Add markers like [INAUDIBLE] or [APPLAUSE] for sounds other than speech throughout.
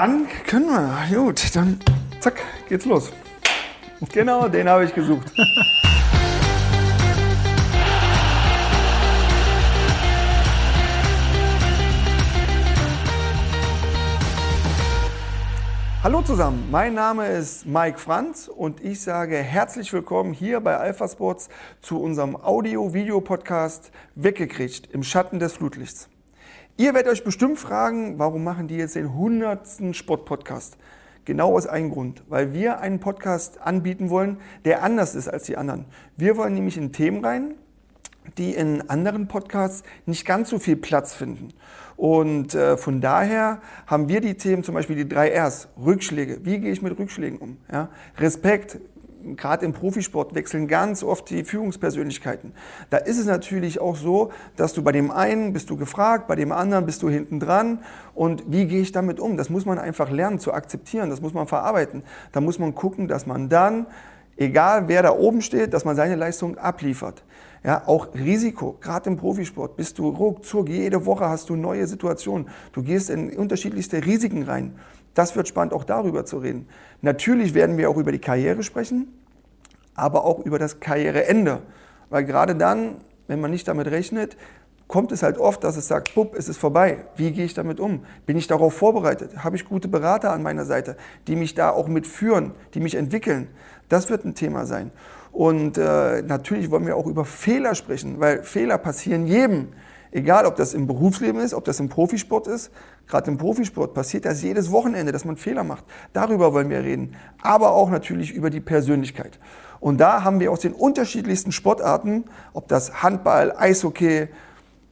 Dann können wir. Gut, dann zack, geht's los. Genau, den habe ich gesucht. Hallo zusammen, mein Name ist Mike Franz und ich sage herzlich willkommen hier bei Alpha Sports zu unserem Audio-Video-Podcast Weggekriegt im Schatten des Flutlichts. Ihr werdet euch bestimmt fragen, warum machen die jetzt den 100. Sportpodcast? Genau aus einem Grund, weil wir einen Podcast anbieten wollen, der anders ist als die anderen. Wir wollen nämlich in Themen rein, die in anderen Podcasts nicht ganz so viel Platz finden. Und äh, von daher haben wir die Themen, zum Beispiel die drei Rs, Rückschläge. Wie gehe ich mit Rückschlägen um? Ja? Respekt, gerade im Profisport wechseln ganz oft die Führungspersönlichkeiten. Da ist es natürlich auch so, dass du bei dem einen bist du gefragt, bei dem anderen bist du hinten dran. Und wie gehe ich damit um? Das muss man einfach lernen zu akzeptieren, das muss man verarbeiten. Da muss man gucken, dass man dann, egal wer da oben steht, dass man seine Leistung abliefert. Ja, auch Risiko, gerade im Profisport bist du ruckzuck, jede Woche hast du neue Situationen. Du gehst in unterschiedlichste Risiken rein. Das wird spannend, auch darüber zu reden. Natürlich werden wir auch über die Karriere sprechen, aber auch über das Karriereende. Weil gerade dann, wenn man nicht damit rechnet, kommt es halt oft, dass es sagt, bupp, es ist vorbei. Wie gehe ich damit um? Bin ich darauf vorbereitet? Habe ich gute Berater an meiner Seite, die mich da auch mitführen, die mich entwickeln? Das wird ein Thema sein. Und äh, natürlich wollen wir auch über Fehler sprechen, weil Fehler passieren jedem. Egal, ob das im Berufsleben ist, ob das im Profisport ist. Gerade im Profisport passiert das jedes Wochenende, dass man Fehler macht. Darüber wollen wir reden. Aber auch natürlich über die Persönlichkeit. Und da haben wir aus den unterschiedlichsten Sportarten, ob das Handball, Eishockey,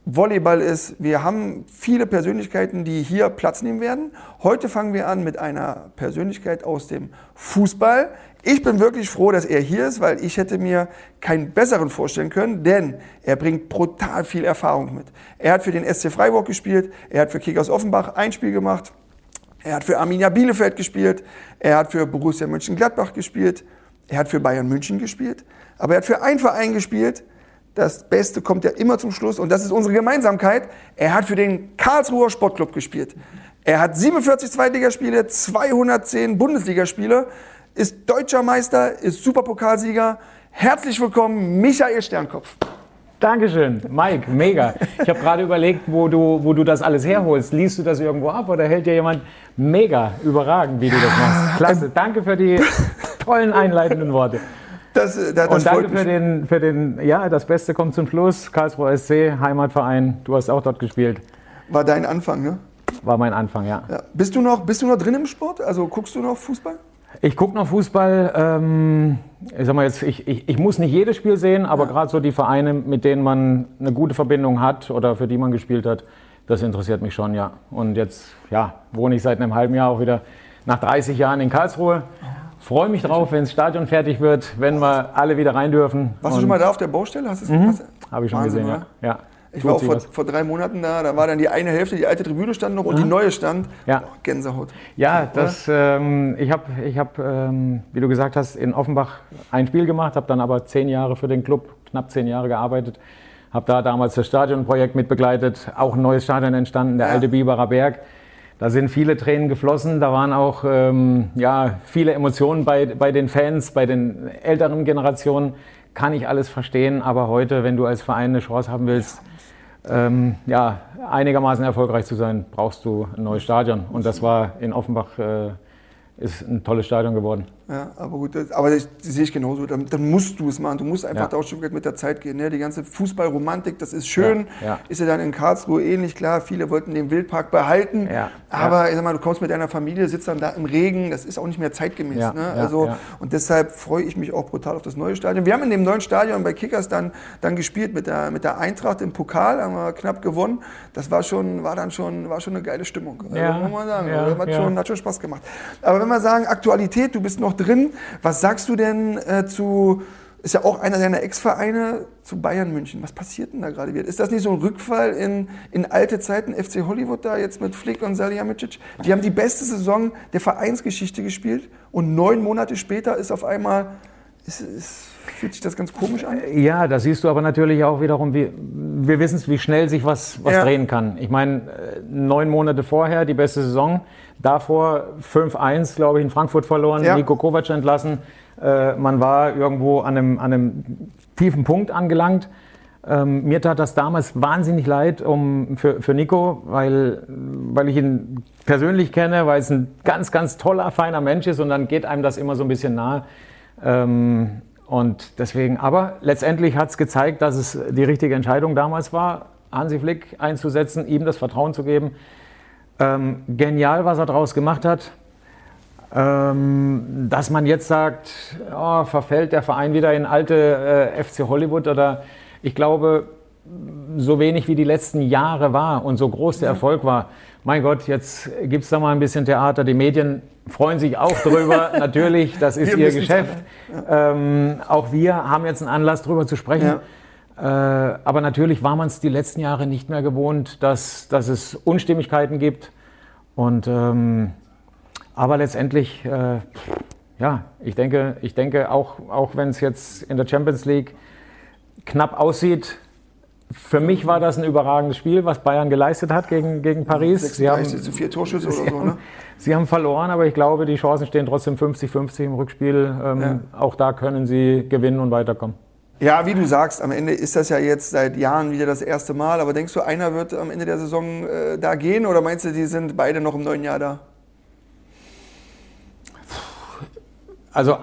Volleyball ist. Wir haben viele Persönlichkeiten, die hier Platz nehmen werden. Heute fangen wir an mit einer Persönlichkeit aus dem Fußball. Ich bin wirklich froh, dass er hier ist, weil ich hätte mir keinen besseren vorstellen können, denn er bringt brutal viel Erfahrung mit. Er hat für den SC Freiburg gespielt, er hat für Kickers Offenbach ein Spiel gemacht, er hat für Arminia Bielefeld gespielt, er hat für Borussia Mönchengladbach gespielt, er hat für Bayern München gespielt, aber er hat für einen Verein gespielt, das Beste kommt ja immer zum Schluss und das ist unsere Gemeinsamkeit. Er hat für den Karlsruher Sportclub gespielt. Er hat 47 Zweitligaspiele, 210 Bundesligaspiele ist deutscher Meister, ist Superpokalsieger. Herzlich willkommen, Michael Sternkopf. Dankeschön, Mike, mega. Ich habe gerade überlegt, wo du, wo du das alles herholst. Liest du das irgendwo ab oder hält dir jemand mega überragend, wie du das machst? Klasse, danke für die [LAUGHS] tollen einleitenden Worte. Das, äh, das, das Und danke für den, für den, ja, das Beste kommt zum Schluss. Karlsruhe SC, Heimatverein, du hast auch dort gespielt. War dein Anfang, ne? War mein Anfang, ja. ja. Bist, du noch, bist du noch drin im Sport? Also guckst du noch Fußball? Ich gucke noch Fußball. Ähm, ich sag mal jetzt, ich, ich, ich, muss nicht jedes Spiel sehen, aber ja. gerade so die Vereine, mit denen man eine gute Verbindung hat oder für die man gespielt hat, das interessiert mich schon, ja. Und jetzt, ja, wohne ich seit einem halben Jahr auch wieder nach 30 Jahren in Karlsruhe. Freue mich drauf, wenn das Stadion fertig wird, wenn wir alle wieder rein dürfen. Warst du schon mal da auf der Baustelle? Mhm. Habe ich schon Wahnsinn, gesehen, ja. ja. Ich war auch vor, vor, drei Monaten da, da war dann die eine Hälfte, die alte Tribüne stand noch und mhm. die neue stand. Ja. Oh, Gänsehaut. Ja, das, ähm, ich habe, ich hab, ähm, wie du gesagt hast, in Offenbach ein Spiel gemacht, habe dann aber zehn Jahre für den Club, knapp zehn Jahre gearbeitet. Habe da damals das Stadionprojekt mitbegleitet, auch ein neues Stadion entstanden, der ja. alte Biberer Berg. Da sind viele Tränen geflossen, da waren auch ähm, ja, viele Emotionen bei, bei den Fans, bei den älteren Generationen. Kann ich alles verstehen, aber heute, wenn du als Verein eine Chance haben willst, ähm, ja, einigermaßen erfolgreich zu sein, brauchst du ein neues Stadion. Und das war in Offenbach äh, ist ein tolles Stadion geworden. Ja, aber gut, das, aber das, das sehe ich genauso. Dann, dann, musst du es machen. Du musst einfach ja. da auch schon mit der Zeit gehen. Ne? Die ganze Fußballromantik, das ist schön. Ja, ja. Ist ja dann in Karlsruhe ähnlich klar. Viele wollten den Wildpark behalten. Aber ich sag mal, du kommst mit deiner Familie, sitzt dann da im Regen. Das ist auch nicht mehr zeitgemäß. Ne? also, Und deshalb freue ich mich auch brutal auf das neue Stadion. Wir haben in dem neuen Stadion bei Kickers dann, dann gespielt mit der, mit der Eintracht im Pokal. Haben wir knapp gewonnen. Das war, schon, war dann schon, war schon eine geile Stimmung. Also, muss man sagen. das hat, schon, hat schon Spaß gemacht. Aber wenn wir sagen, Aktualität, du bist noch drin. Was sagst du denn äh, zu, ist ja auch einer deiner Ex-Vereine, zu Bayern München? Was passiert denn da gerade wieder? Ist das nicht so ein Rückfall in, in alte Zeiten, FC Hollywood da jetzt mit Flick und Salihamidzic? Die haben die beste Saison der Vereinsgeschichte gespielt und neun Monate später ist auf einmal ist, ist, fühlt sich das ganz komisch an? Ja, da siehst du aber natürlich auch wiederum, wie, wir wissen es, wie schnell sich was, was ja. drehen kann. Ich meine, äh, neun Monate vorher die beste Saison, davor 5-1, glaube ich, in Frankfurt verloren, ja. Nico Kovac entlassen. Äh, man war irgendwo an einem, an einem tiefen Punkt angelangt. Ähm, mir tat das damals wahnsinnig leid um, für, für Nico, weil, weil ich ihn persönlich kenne, weil es ein ganz, ganz toller, feiner Mensch ist und dann geht einem das immer so ein bisschen nahe. Ähm, und deswegen, aber letztendlich hat es gezeigt, dass es die richtige Entscheidung damals war, Hansi Flick einzusetzen, ihm das Vertrauen zu geben. Ähm, genial, was er daraus gemacht hat. Ähm, dass man jetzt sagt, oh, verfällt der Verein wieder in alte äh, FC Hollywood oder ich glaube, so wenig wie die letzten Jahre war und so groß der Erfolg war, mein Gott, jetzt gibt es da mal ein bisschen Theater. Die Medien freuen sich auch drüber, [LAUGHS] natürlich, das ist ihr Geschäft. Ja. Ähm, auch wir haben jetzt einen Anlass, darüber zu sprechen. Ja. Äh, aber natürlich war man es die letzten Jahre nicht mehr gewohnt, dass, dass es Unstimmigkeiten gibt. Und, ähm, aber letztendlich, äh, ja, ich denke, ich denke auch, auch wenn es jetzt in der Champions League knapp aussieht. Für mich war das ein überragendes Spiel, was Bayern geleistet hat gegen, gegen Paris. 36 sie haben, zu vier Torschüsse oder so, [LAUGHS] ne? Sie haben verloren, aber ich glaube, die Chancen stehen trotzdem 50-50 im Rückspiel. Ähm, ja. Auch da können sie gewinnen und weiterkommen. Ja, wie du sagst, am Ende ist das ja jetzt seit Jahren wieder das erste Mal. Aber denkst du, einer wird am Ende der Saison äh, da gehen oder meinst du, die sind beide noch im neuen Jahr da? Also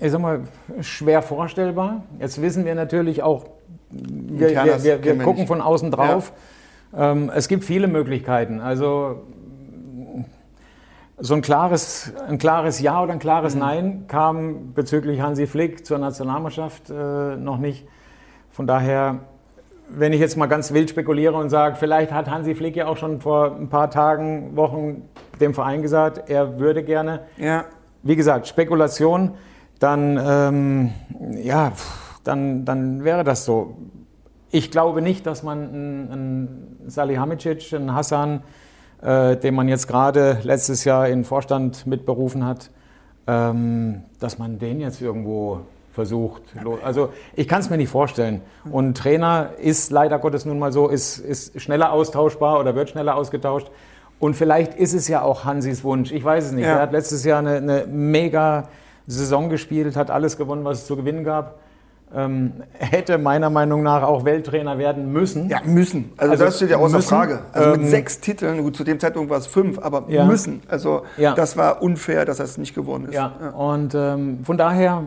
ich sag mal, schwer vorstellbar. Jetzt wissen wir natürlich auch, wir, wir, wir, wir gucken von außen drauf. Ja. Ähm, es gibt viele Möglichkeiten. Also so ein klares, ein klares Ja oder ein klares mhm. Nein kam bezüglich Hansi Flick zur Nationalmannschaft äh, noch nicht. Von daher, wenn ich jetzt mal ganz wild spekuliere und sage, vielleicht hat Hansi Flick ja auch schon vor ein paar Tagen, Wochen dem Verein gesagt, er würde gerne. Ja. Wie gesagt, Spekulation dann, ähm, ja, dann, dann wäre das so. Ich glaube nicht, dass man einen, einen Salihamidzic, einen Hassan, äh, den man jetzt gerade letztes Jahr in den Vorstand mitberufen hat, ähm, dass man den jetzt irgendwo versucht. Also ich kann es mir nicht vorstellen. Und Trainer ist leider Gottes nun mal so, ist, ist schneller austauschbar oder wird schneller ausgetauscht. Und vielleicht ist es ja auch Hansis Wunsch. Ich weiß es nicht. Ja. Er hat letztes Jahr eine, eine mega Saison gespielt, hat alles gewonnen, was es zu gewinnen gab. Ähm, hätte meiner Meinung nach auch Welttrainer werden müssen. Ja, müssen. Also, also das steht ja außer müssen. Frage. Also mit ähm, sechs Titeln, gut, zu dem Zeitpunkt war es fünf, aber ja. müssen. Also ja. das war unfair, dass er es nicht geworden ist. Ja, ja. und ähm, von daher,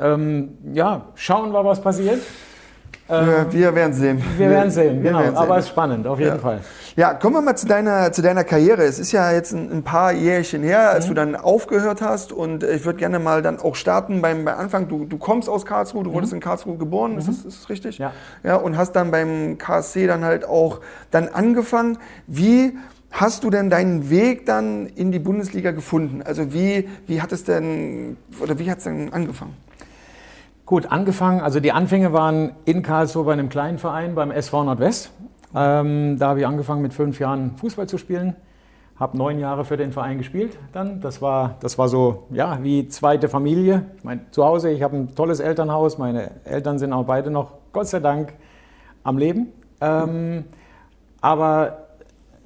ähm, ja, schauen wir, was passiert. Ähm, wir werden sehen. Wir werden sehen, genau. Werden sehen. Aber es ist spannend, auf jeden ja. Fall. Ja, kommen wir mal zu deiner, zu deiner Karriere. Es ist ja jetzt ein, ein paar Jährchen her, als mhm. du dann aufgehört hast. Und ich würde gerne mal dann auch starten beim, beim Anfang. Du, du kommst aus Karlsruhe, du mhm. wurdest in Karlsruhe geboren, mhm. ist, das, ist das richtig? Ja. ja. Und hast dann beim KSC dann halt auch dann angefangen. Wie hast du denn deinen Weg dann in die Bundesliga gefunden? Also wie, wie hat es denn, oder wie hat es denn angefangen? Gut, angefangen, also die Anfänge waren in Karlsruhe bei einem kleinen Verein, beim SV Nordwest. Ähm, da habe ich angefangen mit fünf Jahren Fußball zu spielen. Habe neun Jahre für den Verein gespielt dann. Das war, das war so ja, wie zweite Familie. Mein, zu Hause, ich habe ein tolles Elternhaus. Meine Eltern sind auch beide noch, Gott sei Dank, am Leben. Ähm, aber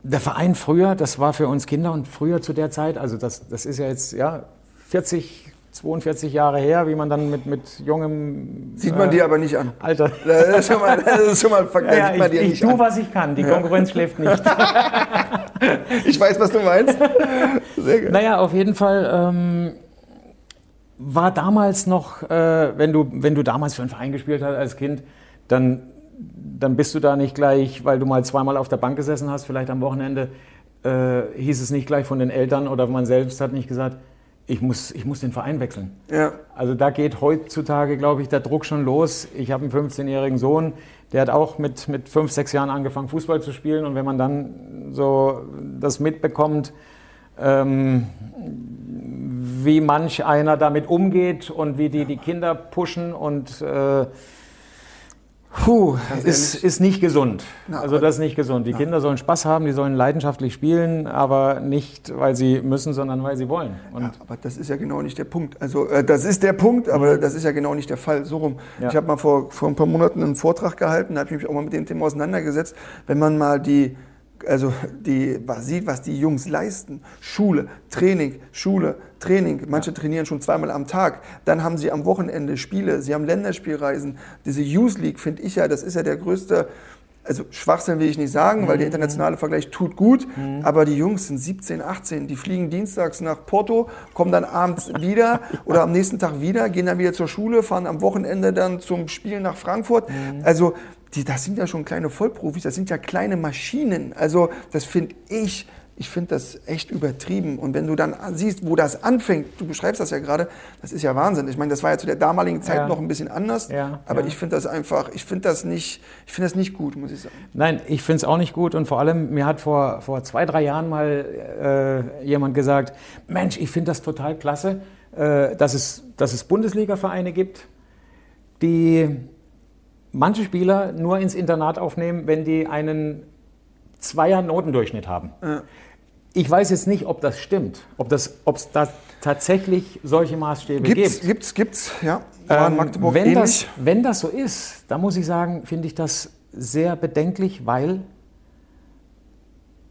der Verein früher, das war für uns Kinder und früher zu der Zeit, also das, das ist ja jetzt ja, 40, 42 Jahre her, wie man dann mit, mit jungem. Sieht man äh, dir aber nicht an. Alter. [LAUGHS] Das ist schon mal, das ist schon mal Vergleich. Ja, ich, ich, ich tue, was ich kann. Die Konkurrenz schläft nicht. [LAUGHS] ich weiß, was du meinst. Sehr gut. Naja, auf jeden Fall. Ähm, war damals noch, äh, wenn, du, wenn du damals für einen Verein gespielt hast als Kind, dann, dann bist du da nicht gleich, weil du mal zweimal auf der Bank gesessen hast, vielleicht am Wochenende, äh, hieß es nicht gleich von den Eltern oder man selbst hat nicht gesagt, ich muss, ich muss den Verein wechseln. Ja. Also da geht heutzutage, glaube ich, der Druck schon los. Ich habe einen 15-jährigen Sohn, der hat auch mit, mit fünf, sechs Jahren angefangen, Fußball zu spielen. Und wenn man dann so das mitbekommt, ähm, wie manch einer damit umgeht und wie die die Kinder pushen und äh, Puh, ist, ist nicht gesund. Na, also das ist nicht gesund. Die Kinder sollen Spaß haben, die sollen leidenschaftlich spielen, aber nicht, weil sie müssen, sondern weil sie wollen. Ja, aber das ist ja genau nicht der Punkt. Also äh, das ist der Punkt, aber das ist ja genau nicht der Fall. So rum. Ja. Ich habe mal vor, vor ein paar Monaten einen Vortrag gehalten, da habe ich mich auch mal mit dem Thema auseinandergesetzt. Wenn man mal die, also die, was sieht, was die Jungs leisten. Schule, Training, Schule, Training. Manche trainieren schon zweimal am Tag. Dann haben sie am Wochenende Spiele, sie haben Länderspielreisen. Diese Youth League finde ich ja, das ist ja der größte also Schwachsinn will ich nicht sagen, weil der internationale Vergleich tut gut, aber die Jungs sind 17, 18, die fliegen dienstags nach Porto, kommen dann abends [LAUGHS] wieder oder am nächsten Tag wieder, gehen dann wieder zur Schule, fahren am Wochenende dann zum Spiel nach Frankfurt. Also die, das sind ja schon kleine Vollprofis, das sind ja kleine Maschinen. Also das finde ich, ich finde das echt übertrieben. Und wenn du dann siehst, wo das anfängt, du beschreibst das ja gerade, das ist ja Wahnsinn. Ich meine, das war ja zu der damaligen Zeit Ja. noch ein bisschen anders, Ja, aber ja. ich finde das einfach, ich finde das nicht, ich finde das nicht gut, muss ich sagen. Nein, ich finde es auch nicht gut und vor allem, mir hat vor, vor zwei, drei Jahren mal äh, jemand gesagt, Mensch, ich finde das total klasse, äh, dass, es, dass es Bundesliga-Vereine gibt, die manche Spieler nur ins Internat aufnehmen, wenn die einen Zweier-Notendurchschnitt haben. Ja. Ich weiß jetzt nicht, ob das stimmt, ob es ob da tatsächlich solche Maßstäbe Gibt's, gibt. gibt's, gibt's, ja. War in Ähm, Magdeburg wenn, ähnlich. das, wenn das so ist, dann muss ich sagen, finde ich das sehr bedenklich, weil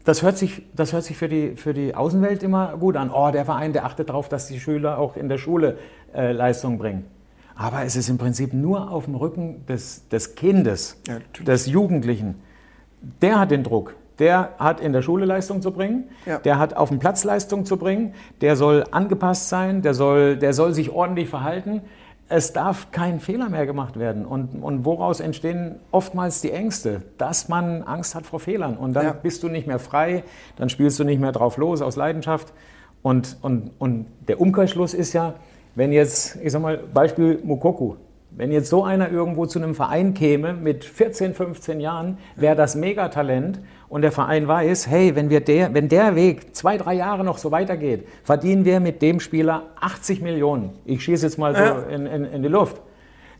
das hört sich, das hört sich für, die, für die Außenwelt immer gut an. Oh, der Verein, der achtet darauf, dass die Schüler auch in der Schule äh, Leistung bringen. Aber es ist im Prinzip nur auf dem Rücken des, des Kindes, Ja, des Jugendlichen. Der hat den Druck. Der hat in der Schule Leistung zu bringen, Ja. der hat auf dem Platz Leistung zu bringen, der soll angepasst sein, der soll, der soll sich ordentlich verhalten. Es darf kein Fehler mehr gemacht werden. Und, und woraus entstehen oftmals die Ängste? Dass man Angst hat vor Fehlern. Und dann Ja. bist du nicht mehr frei, dann spielst du nicht mehr drauf los aus Leidenschaft. Und, und, und der Umkehrschluss ist ja, wenn jetzt, ich sag mal, Beispiel Mukoku, wenn jetzt so einer irgendwo zu einem Verein käme mit 14, 15 Jahren, wäre das Megatalent und der Verein weiß, hey, wenn, wir der, wenn der Weg zwei, drei Jahre noch so weitergeht, verdienen wir mit dem Spieler 80 Millionen. Ich schieße jetzt mal so in, in, in die Luft.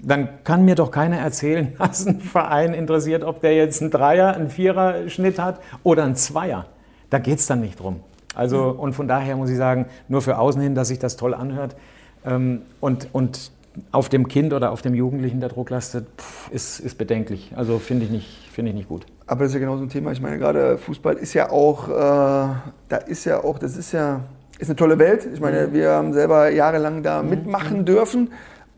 Dann kann mir doch keiner erzählen, [LAUGHS] dass ein Verein interessiert, ob der jetzt einen Dreier, einen Vierer-Schnitt hat oder einen Zweier. Da geht es dann nicht drum. Also, und von daher muss ich sagen, nur für außen hin, dass sich das toll anhört ähm, und, und auf dem Kind oder auf dem Jugendlichen der Druck lastet, pff, ist, ist bedenklich. Also finde ich, nicht- finde ich nicht gut. Aber das ist ja genau so ein Thema. Ich meine, gerade Fußball ist ja auch, äh, da ist ja auch, das ist ja, ist eine tolle Welt. Ich meine, Mhm. wir haben selber jahrelang da mitmachen dürfen.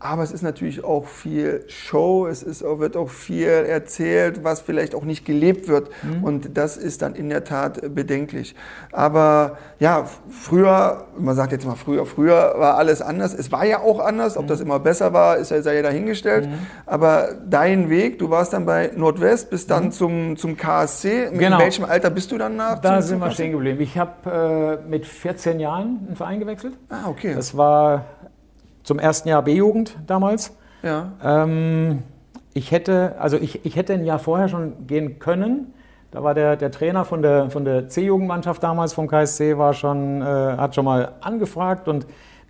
Aber es ist natürlich auch viel Show, es ist, wird auch viel erzählt, was vielleicht auch nicht gelebt wird. Mhm. Und das ist dann in der Tat bedenklich. Aber ja, früher, man sagt jetzt mal früher, früher war alles anders. Es war ja auch anders. Ob das Mhm. immer besser war, ist ja, sei ja dahingestellt. Aber dein Weg, du warst dann bei Nordwest, bist dann zum, zum KSC. Mit Genau. welchem Alter bist du dann nach? Da sind wir stehen geblieben. Ich habe äh, mit 14 Jahren einen Verein gewechselt. Ah, okay. Das war zum ersten Jahr B-Jugend damals. ja. Ähm, ich hätte, also ich, ich hätte ein Jahr vorher schon gehen können. Da war der, der Trainer von der, von der C-Jugendmannschaft damals vom KSC, war schon, äh, hat schon mal angefragt. Und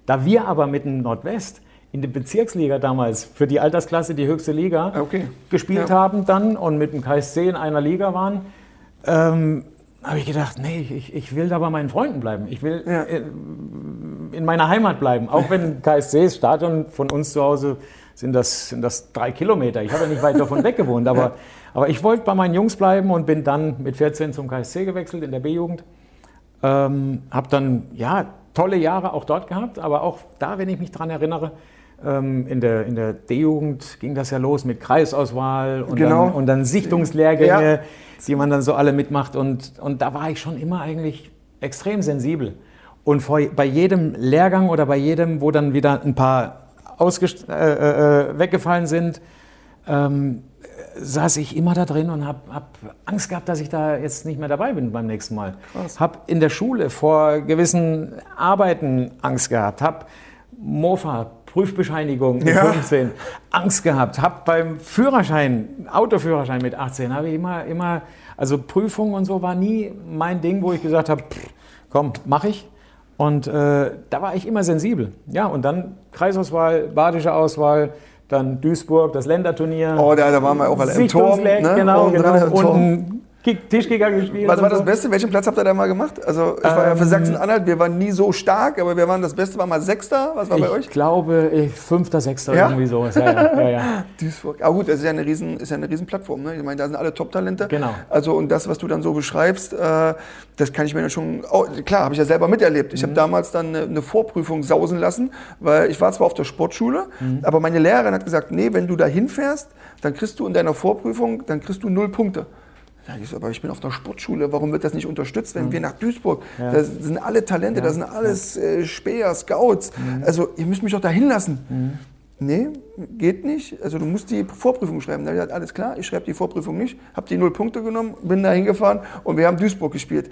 da wir aber mit dem Nordwest in der Bezirksliga damals für die Altersklasse, die höchste Liga, Okay. gespielt Ja. haben dann und mit dem KSC in einer Liga waren, ähm, habe ich gedacht, nee, ich, ich will da bei meinen Freunden bleiben. Ich will Ja. äh, in meiner Heimat bleiben. Auch wenn KSC, das Stadion von uns zu Hause, sind das, sind das drei Kilometer. Ich habe ja nicht weit davon [LAUGHS] weg gewohnt, aber, aber ich wollte bei meinen Jungs bleiben und bin dann mit 14 zum KSC gewechselt in der B-Jugend. Ähm, habe dann, ja, tolle Jahre auch dort gehabt, aber auch da, wenn ich mich dran erinnere, ähm, in der, in der D-Jugend ging das ja los mit Kreisauswahl und, Genau. dann, und dann Sichtungslehrgänge, Ja. die man dann so alle mitmacht. Und, und da war ich schon immer eigentlich extrem sensibel. Und vor, bei jedem Lehrgang oder bei jedem, wo dann wieder ein paar ausgest äh, äh, weggefallen sind, ähm, saß ich immer da drin und habe hab Angst gehabt, dass ich da jetzt nicht mehr dabei bin beim nächsten Mal. Habe in der Schule vor gewissen Arbeiten Angst gehabt, habe Mofa, Prüfbescheinigung mit Ja. 15, Angst gehabt, habe beim Führerschein, Autoführerschein mit 18, habe ich immer, immer, also Prüfungen und so war nie mein Ding, wo ich gesagt habe, komm, mach ich. Und äh, da war ich immer sensibel. Ja, und dann Kreisauswahl, badische Auswahl, dann Duisburg, das Länderturnier. Oh, da, da waren wir auch alle im Turm. Ne? Genau, Und genau. im Und Turm. Kick- Tischkicker gespielt. Was war das. Beste? Welchen Platz habt ihr da mal gemacht? Also ich war ja für Ähm, Sachsen-Anhalt, wir waren nie so stark, aber wir waren das Beste, war mal Sechster. Was war bei Ich euch? glaube, ich, fünfter, sechster, Ja? irgendwie sowas. Ja, ja, ja, ja. [LAUGHS] Duisburg. Aber gut, das ist ja eine riesen, ist ja eine riesen Plattform. Ne? Ich meine, da sind alle Top-Talente. Genau. Also und das, was du dann so beschreibst, äh, das kann ich mir dann schon, oh, klar, habe ich ja selber miterlebt. Ich Mhm. habe damals dann eine, eine Vorprüfung sausen lassen, weil ich war zwar auf der Sportschule, Mhm. aber meine Lehrerin hat gesagt, nee, wenn du da hinfährst, dann kriegst du in deiner Vorprüfung, dann kriegst du null Punkte. Ja, ich so, aber ich bin auf der Sportschule, warum wird das nicht unterstützt, wenn wir nach Duisburg, Mhm. Ja. da sind alle Talente, da sind alles äh, Späher, Scouts, Mhm. also ihr müsst mich doch da hinlassen. Nee, geht nicht. Also du musst die Vorprüfung schreiben. Da habe ich gesagt, alles klar, ich schreibe die Vorprüfung nicht, habe die null Punkte genommen, bin da hingefahren und wir haben Duisburg gespielt.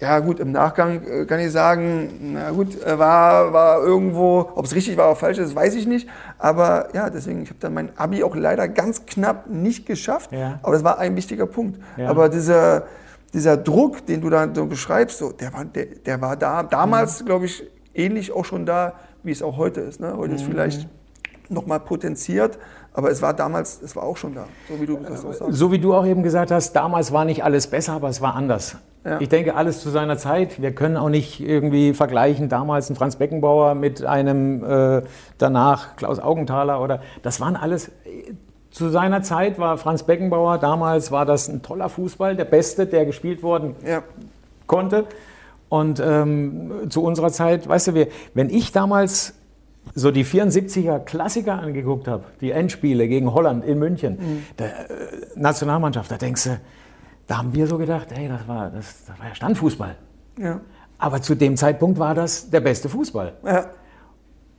Ja gut, im Nachgang äh, kann ich sagen, na gut, äh, war, war irgendwo, ob es richtig war oder falsch ist, weiß ich nicht. Aber ja, deswegen, ich habe dann mein Abi auch leider ganz knapp nicht geschafft. Ja. Aber das war ein wichtiger Punkt. Ja. Aber dieser, dieser Druck, den du da so beschreibst, so, der, war, der, der war da. Mhm. Damals, glaube ich, ähnlich auch schon da, wie es auch heute ist. Ne? Heute ist Mhm. vielleicht nochmal potenziert, aber es war damals, es war auch schon da, so wie du das auch sagst. So wie du auch eben gesagt hast, damals war nicht alles besser, aber es war anders. Ja. Ich denke, alles zu seiner Zeit. Wir können auch nicht irgendwie vergleichen, damals ein Franz Beckenbauer mit einem äh, danach Klaus Augenthaler oder das waren alles. Zu seiner Zeit war Franz Beckenbauer, damals war das ein toller Fußball, der beste, der gespielt worden Ja, konnte. Und ähm, zu unserer Zeit, weißt du, wir, wenn ich damals so die 74er Klassiker angeguckt habe, die Endspiele gegen Holland in München, der äh, Nationalmannschaft, da denkst du, da haben wir so gedacht, hey, das war, das, das war ja Standfußball. ja, Aber zu dem Zeitpunkt war das der beste Fußball. ja.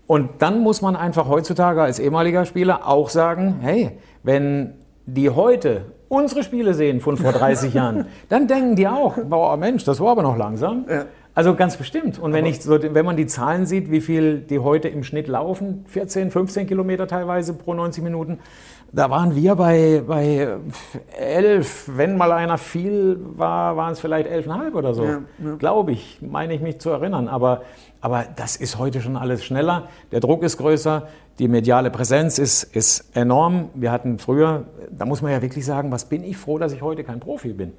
Und dann muss man einfach heutzutage als ehemaliger Spieler auch sagen, hey, wenn die heute unsere Spiele sehen von vor 30 [LAUGHS] Jahren, dann denken die auch, boah Mensch, das war aber noch langsam. Ja. Also ganz bestimmt. Und wenn, ich so, wenn man die Zahlen sieht, wie viel die heute im Schnitt laufen, 14, 15 Kilometer teilweise pro 90 Minuten, da waren wir bei, bei 11. Wenn mal einer viel war, waren es vielleicht 11,5 oder so. Ja, ja. Glaube ich, meine ich mich zu erinnern. Aber, aber das ist heute schon alles schneller. Der Druck ist größer, die mediale Präsenz ist, ist enorm. Wir hatten früher, da muss man ja wirklich sagen, was bin ich froh, dass ich heute kein Profi bin.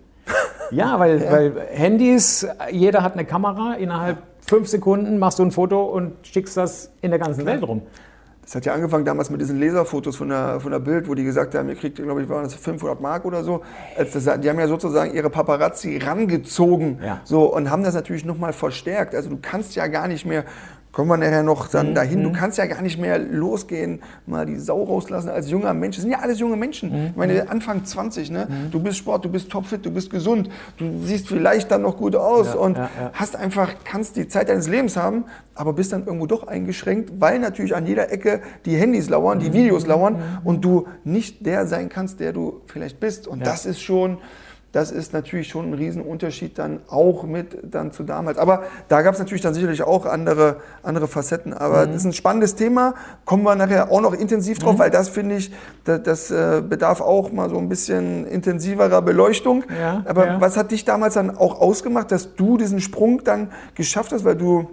Ja, weil, weil Handys, jeder hat eine Kamera, innerhalb fünf Sekunden machst du ein Foto und schickst das in der ganzen Welt rum. Das hat ja angefangen damals mit diesen Laserfotos von der, von der Bild, wo die gesagt haben, ihr kriegt, glaube ich, waren das 500 Mark oder so. Das, die haben ja sozusagen ihre Paparazzi rangezogen Ja. so, und haben das natürlich nochmal verstärkt. Also du kannst ja gar nicht mehr, kommen wir nachher noch Mhm, dann dahin, du kannst ja gar nicht mehr losgehen, mal die Sau rauslassen als junger Mensch. Das sind ja alles junge Menschen. Mhm. Ich meine, Anfang 20, ne? du bist Sport, du bist topfit, du bist gesund, du siehst vielleicht dann noch gut aus Ja, und ja, ja. hast einfach, kannst die Zeit deines Lebens haben, aber bist dann irgendwo doch eingeschränkt, weil natürlich an jeder Ecke die Handys lauern, Mhm. die Videos lauern und du nicht der sein kannst, der du vielleicht bist. Und das ist schon, das ist natürlich schon ein Riesenunterschied dann auch mit dann zu damals. Aber da gab es natürlich dann sicherlich auch andere, andere Facetten. Aber Mhm. das ist ein spannendes Thema. Kommen wir nachher auch noch intensiv drauf, weil das finde ich, das, das äh, bedarf auch mal so ein bisschen intensiverer Beleuchtung. Ja, Aber ja. was hat dich damals dann auch ausgemacht, dass du diesen Sprung dann geschafft hast, weil du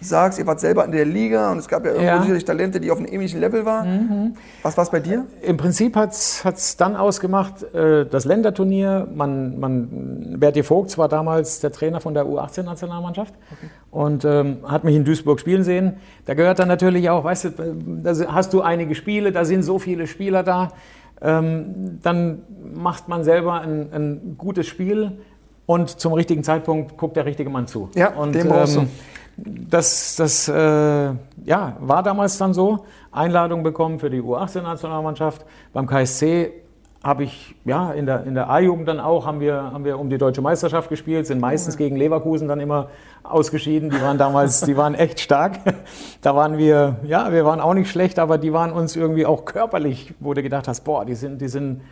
sagst, ihr wart selber in der Liga und es gab ja irgendwo Ja. sicherlich Talente, die auf einem ähnlichen Level waren. Was war es bei dir? Im Prinzip hat es dann ausgemacht, äh, das Länderturnier. Man, man, Berti Vogt war damals der Trainer von der U18-Nationalmannschaft und ähm, hat mich in Duisburg spielen sehen. Da gehört dann natürlich auch, weißt du, da hast du einige Spiele, da sind so viele Spieler da. Ähm, dann macht man selber ein, ein gutes Spiel und zum richtigen Zeitpunkt guckt der richtige Mann zu. Ja, und, brauchst du. Das, das äh, ja, war damals dann so. Einladung bekommen für die U18-Nationalmannschaft. Beim KSC habe ich, ja, in der, in der A-Jugend dann auch, haben wir, haben wir um die deutsche Meisterschaft gespielt, sind meistens gegen Leverkusen dann immer ausgeschieden. Die waren damals, die waren echt stark. Da waren wir, ja, wir waren auch nicht schlecht, aber die waren uns irgendwie auch körperlich, wo du gedacht hast, boah, die sind, die sind,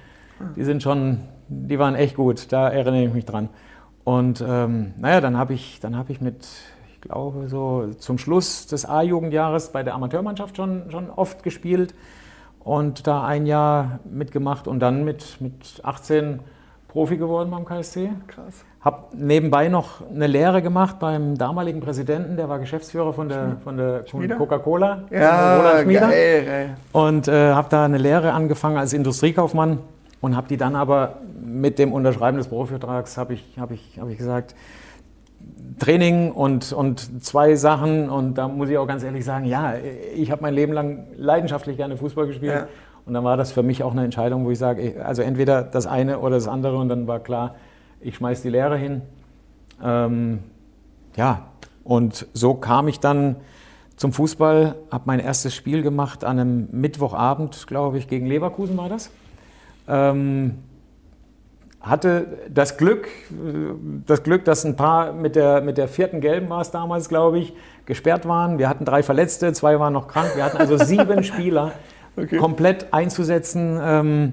die sind schon, die waren echt gut. Da erinnere ich mich dran. Und ähm, naja, dann habe ich, dann habe ich mit, glaube, so zum Schluss des A-Jugendjahres bei der Amateurmannschaft schon, schon oft gespielt und da ein Jahr mitgemacht und dann mit, mit 18 Profi geworden beim KSC. Krass. habe nebenbei noch eine Lehre gemacht beim damaligen Präsidenten, der war Geschäftsführer von der, von der Coca-Cola. Ja, Roland geil, geil. Und äh, habe da eine Lehre angefangen als Industriekaufmann und habe die dann aber mit dem Unterschreiben des Profivertrags habe ich, hab ich, hab ich gesagt, Training und, und zwei Sachen und da muss ich auch ganz ehrlich sagen, ja, ich habe mein Leben lang leidenschaftlich gerne Fußball gespielt ja. und dann war das für mich auch eine Entscheidung, wo ich sage, also entweder das eine oder das andere und dann war klar, ich schmeiß die Lehre hin. Ähm, ja, und so kam ich dann zum Fußball, habe mein erstes Spiel gemacht an einem Mittwochabend, glaube ich, gegen Leverkusen war das. Ähm, hatte das Glück, das Glück, dass ein paar mit der, mit der vierten Gelben war es damals, glaube ich, gesperrt waren. Wir hatten drei Verletzte, zwei waren noch krank. Wir hatten also sieben [LAUGHS] Spieler okay. komplett einzusetzen, ähm,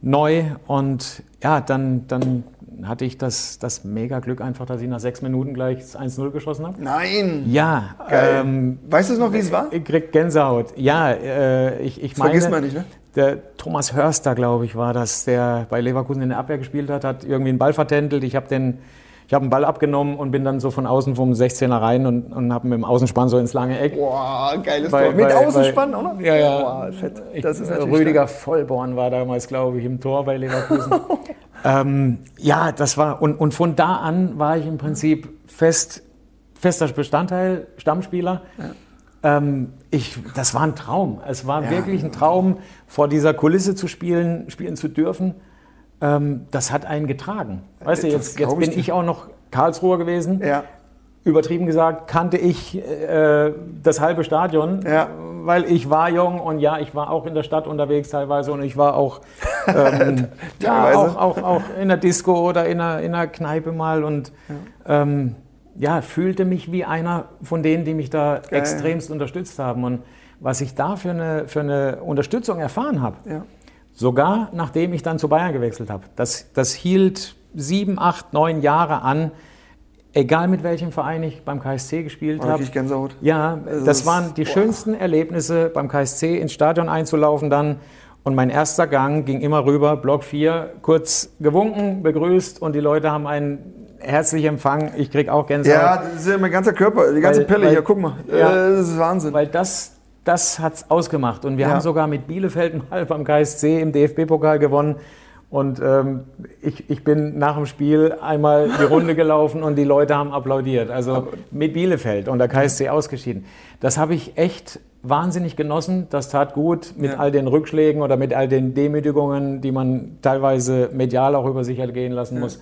neu. Und ja, dann, dann hatte ich das, das mega Glück einfach, dass ich nach sechs Minuten gleich 1-0 geschossen habe. Nein! Ja. Ähm, weißt du noch, wie es war? Ich krieg Gänsehaut. Ja, äh, ich, ich meine... Vergisst man nicht, ne? Der Thomas Hörster, glaube ich, war das, der bei Leverkusen in der Abwehr gespielt hat, hat irgendwie einen Ball vertändelt. Ich habe den... Ich habe einen Ball abgenommen und bin dann so von außen vom 16er rein und, und habe mit dem Außenspann so ins lange Eck. Boah, geiles bei, Tor. Mit bei, Außenspann auch noch? Ja, ja. Boah, fett. Das ist Rüdiger stark. Vollborn war damals, glaube ich, im Tor bei Leverkusen. [LAUGHS] Ähm, ja, das war, und, und von da an war ich im Prinzip fest, fester Bestandteil, Stammspieler. Ja. Ähm, ich, das war ein Traum. Es war ja. wirklich ein Traum, vor dieser Kulisse zu spielen, spielen zu dürfen. Ähm, das hat einen getragen. Weißt du, jetzt, jetzt bin ich auch noch Karlsruher gewesen. Ja übertrieben gesagt, kannte ich äh, das halbe Stadion, ja. weil ich war jung und ja, ich war auch in der Stadt unterwegs teilweise und ich war auch, [LAUGHS] ähm, ja, auch, auch, auch, in der Disco oder in einer, in einer Kneipe mal und ja. Ähm, ja, fühlte mich wie einer von denen, die mich da Geil. extremst unterstützt haben. Und was ich da für eine, für eine Unterstützung erfahren habe, ja. sogar nachdem ich dann zu Bayern gewechselt habe, das, das hielt sieben, acht, neun Jahre an, Egal mit welchem Verein ich beim KSC gespielt habe. Gänsehaut. Ja, das, das waren die boah. schönsten Erlebnisse, beim KSC ins Stadion einzulaufen dann. Und mein erster Gang ging immer rüber, Block 4, kurz gewunken, begrüßt und die Leute haben einen herzlichen Empfang. Ich krieg auch Gänsehaut. Ja, das ist ja mein ganzer Körper, die ganze weil, Pelle weil, hier, guck mal. Ja, das ist Wahnsinn. Weil das, das hat es ausgemacht. Und wir ja. haben sogar mit Bielefeld mal beim KSC im DFB-Pokal gewonnen. Und ähm, ich, ich bin nach dem Spiel einmal die Runde [LAUGHS] gelaufen und die Leute haben applaudiert. Also mit Bielefeld und der KSC ausgeschieden. Das habe ich echt wahnsinnig genossen. Das tat gut mit ja. all den Rückschlägen oder mit all den Demütigungen, die man teilweise medial auch über sich ergehen lassen muss.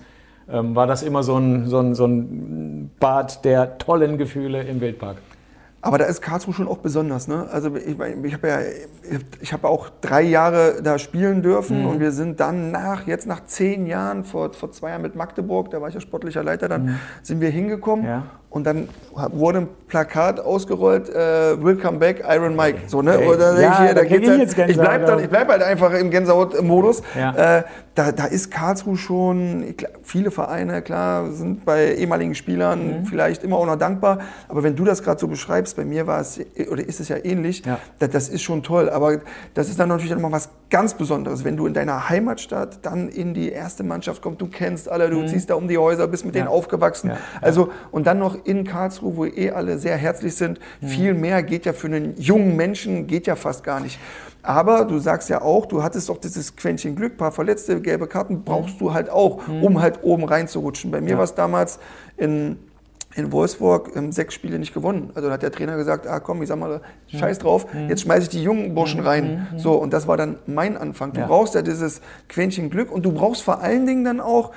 Ähm, war das immer so ein, so, ein, so ein Bad der tollen Gefühle im Wildpark. Aber da ist Karlsruhe schon auch besonders. Ne? Also ich, ich habe ja, ich habe auch drei Jahre da spielen dürfen mhm. und wir sind dann nach, jetzt nach zehn Jahren, vor, vor zwei Jahren mit Magdeburg, da war ich ja sportlicher Leiter, dann mhm. sind wir hingekommen ja. Und dann wurde ein Plakat ausgerollt, äh, Welcome back, Iron Mike. So, ne? Oder ja, ich, hier, da geht's ich, halt, ich bleibe bleib halt einfach im Gänsehaut-Modus. Ja. Äh, da, da ist Karlsruhe schon, viele Vereine, klar, sind bei ehemaligen Spielern mhm. vielleicht immer auch noch dankbar. Aber wenn du das gerade so beschreibst, bei mir war es, oder ist es ja ähnlich, ja. Das, das, ist schon toll. Aber das ist dann natürlich immer was ganz Besonderes, wenn du in deiner Heimatstadt dann in die erste Mannschaft kommst, du kennst alle, du mhm. ziehst da um die Häuser, bist mit ja. denen aufgewachsen. Also, und dann noch in Karlsruhe, wo eh alle sehr herzlich sind, mhm. viel mehr geht ja für einen jungen Menschen, geht ja fast gar nicht. Aber du sagst ja auch, du hattest doch dieses Quäntchen Glück, paar verletzte, gelbe Karten brauchst du halt auch, mhm. um halt oben reinzurutschen. Bei mir ja. war es damals in, in Wolfsburg ähm, sechs Spiele nicht gewonnen. Also da hat der Trainer gesagt, ah komm, ich sag mal, scheiß drauf, mhm. jetzt schmeiße ich die jungen Burschen mhm. rein. Mhm. So, und das war dann mein Anfang. Du ja. brauchst ja dieses Quäntchen Glück und du brauchst vor allen Dingen dann auch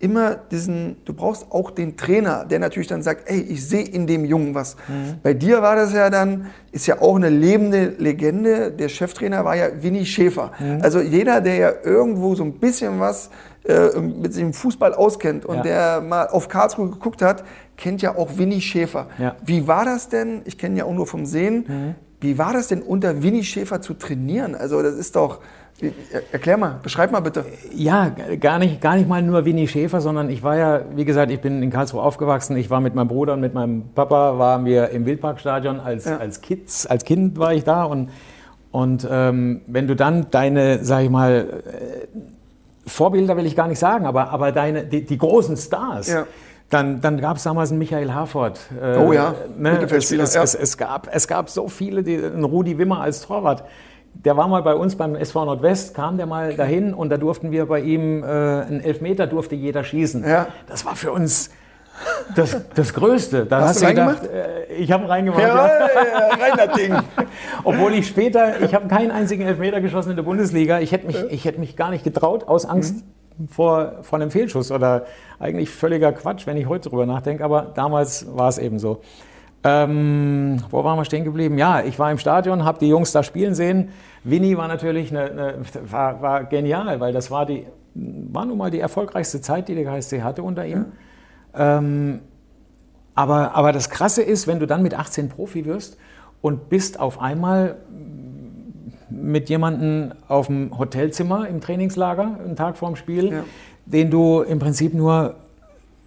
immer diesen, du brauchst auch den Trainer, der natürlich dann sagt, ey, ich sehe in dem Jungen was. Mhm. Bei dir war das ja dann, ist ja auch eine lebende Legende, der Cheftrainer war ja Winnie Schäfer. Mhm. Also jeder, der ja irgendwo so ein bisschen was äh, mit dem Fußball auskennt und ja. der mal auf Karlsruhe geguckt hat, kennt ja auch Winnie Schäfer. Ja. Wie war das denn, ich kenne ja auch nur vom Sehen, mhm. wie war das denn unter Winnie Schäfer zu trainieren? Also das ist doch Erklär mal, beschreib mal bitte. Ja, gar nicht, gar nicht mal nur Winnie Schäfer, sondern ich war ja, wie gesagt, ich bin in Karlsruhe aufgewachsen. Ich war mit meinem Bruder und mit meinem Papa, waren wir im Wildparkstadion als, ja. als Kids, als Kind war ich da. Und, und ähm, wenn du dann deine, sag ich mal, Vorbilder will ich gar nicht sagen, aber, aber deine, die, die großen Stars. Ja. Dann, dann gab es damals einen Michael Harford. Äh, oh ja, ne? es, es, ja. Es, es, gab, es gab so viele, die, einen Rudi Wimmer als Torwart. Der war mal bei uns beim SV Nordwest, kam der mal dahin und da durften wir bei ihm äh, einen Elfmeter durfte jeder schießen. Ja. Das war für uns das, das Größte. Da hast, hast du reingemacht? Äh, ich habe reingemacht. Ja, ja. rein das Ding. [LAUGHS] Obwohl ich später, ich habe keinen einzigen Elfmeter geschossen in der Bundesliga. Ich hätte mich, ich hätte mich gar nicht getraut, aus Angst mhm. vor, vor einem Fehlschuss oder eigentlich völliger Quatsch, wenn ich heute drüber nachdenke. Aber damals war es eben so. Ähm, wo waren wir stehen geblieben? Ja, ich war im Stadion, habe die Jungs da spielen sehen. Winnie war natürlich eine, eine, war, war genial, weil das war, die, war nun mal die erfolgreichste Zeit, die der KSC hatte unter ihm. Ja. Ähm, aber, aber das Krasse ist, wenn du dann mit 18 Profi wirst und bist auf einmal mit jemandem auf dem Hotelzimmer im Trainingslager, einen Tag vorm Spiel, ja. den du im Prinzip nur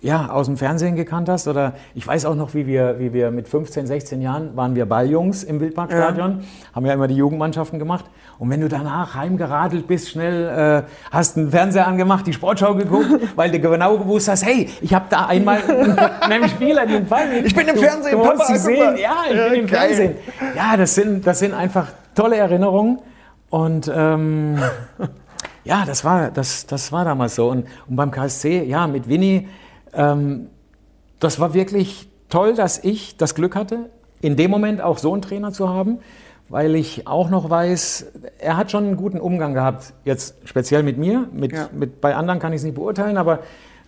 ja, aus dem Fernsehen gekannt hast. Oder ich weiß auch noch, wie wir, wie wir mit 15, 16 Jahren waren wir Balljungs im Wildparkstadion, ja. haben ja immer die Jugendmannschaften gemacht. Und wenn du danach heimgeradelt bist, schnell äh, hast einen Fernseher angemacht, die Sportschau geguckt, [LAUGHS] weil du genau gewusst hast, hey, ich habe da einmal [LAUGHS] einem Spieler den Ball. Ich bin im Fernsehen, du, du Papa, sehen. Ja, ich ja, bin im geil. Fernsehen. Ja, das sind, das sind einfach tolle Erinnerungen. Und ähm, [LAUGHS] ja, das war, das, das war damals so. Und, und beim KSC, ja, mit Winnie, ähm, das war wirklich toll, dass ich das Glück hatte, in dem Moment auch so einen Trainer zu haben, weil ich auch noch weiß, er hat schon einen guten Umgang gehabt, jetzt speziell mit mir, mit, ja. mit bei anderen kann ich es nicht beurteilen, aber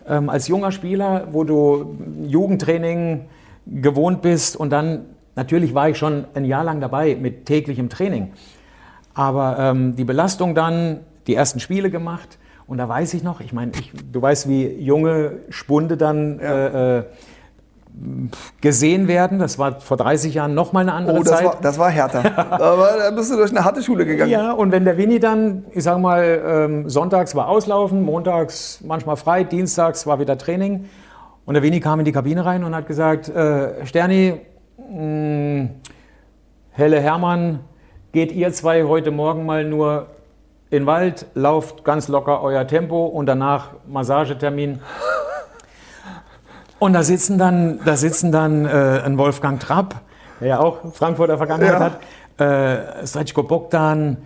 ähm, als junger Spieler, wo du Jugendtraining gewohnt bist und dann, natürlich war ich schon ein Jahr lang dabei mit täglichem Training, aber ähm, die Belastung dann, die ersten Spiele gemacht, und da weiß ich noch, ich meine, du weißt, wie junge Spunde dann ja. äh, äh gesehen werden. Das war vor 30 Jahren noch mal eine andere oh, das Zeit. War, das war härter. [LAUGHS] Aber da bist du durch eine harte Schule gegangen. Ja, und wenn der Winnie dann, ich sag mal, ähm, sonntags war Auslaufen, montags manchmal frei, dienstags war wieder Training. Und der Winnie kam in die Kabine rein und hat gesagt, äh, Sterni, mh, mm, Helle Hermann, geht ihr zwei heute Morgen mal nur in den Wald, lauft ganz locker euer Tempo und danach Massagetermin. Und da sitzen dann, da sitzen dann äh, ein Wolfgang Trapp, der ja auch Frankfurter Vergangenheit ja. hat, äh, Srečko Bogdan,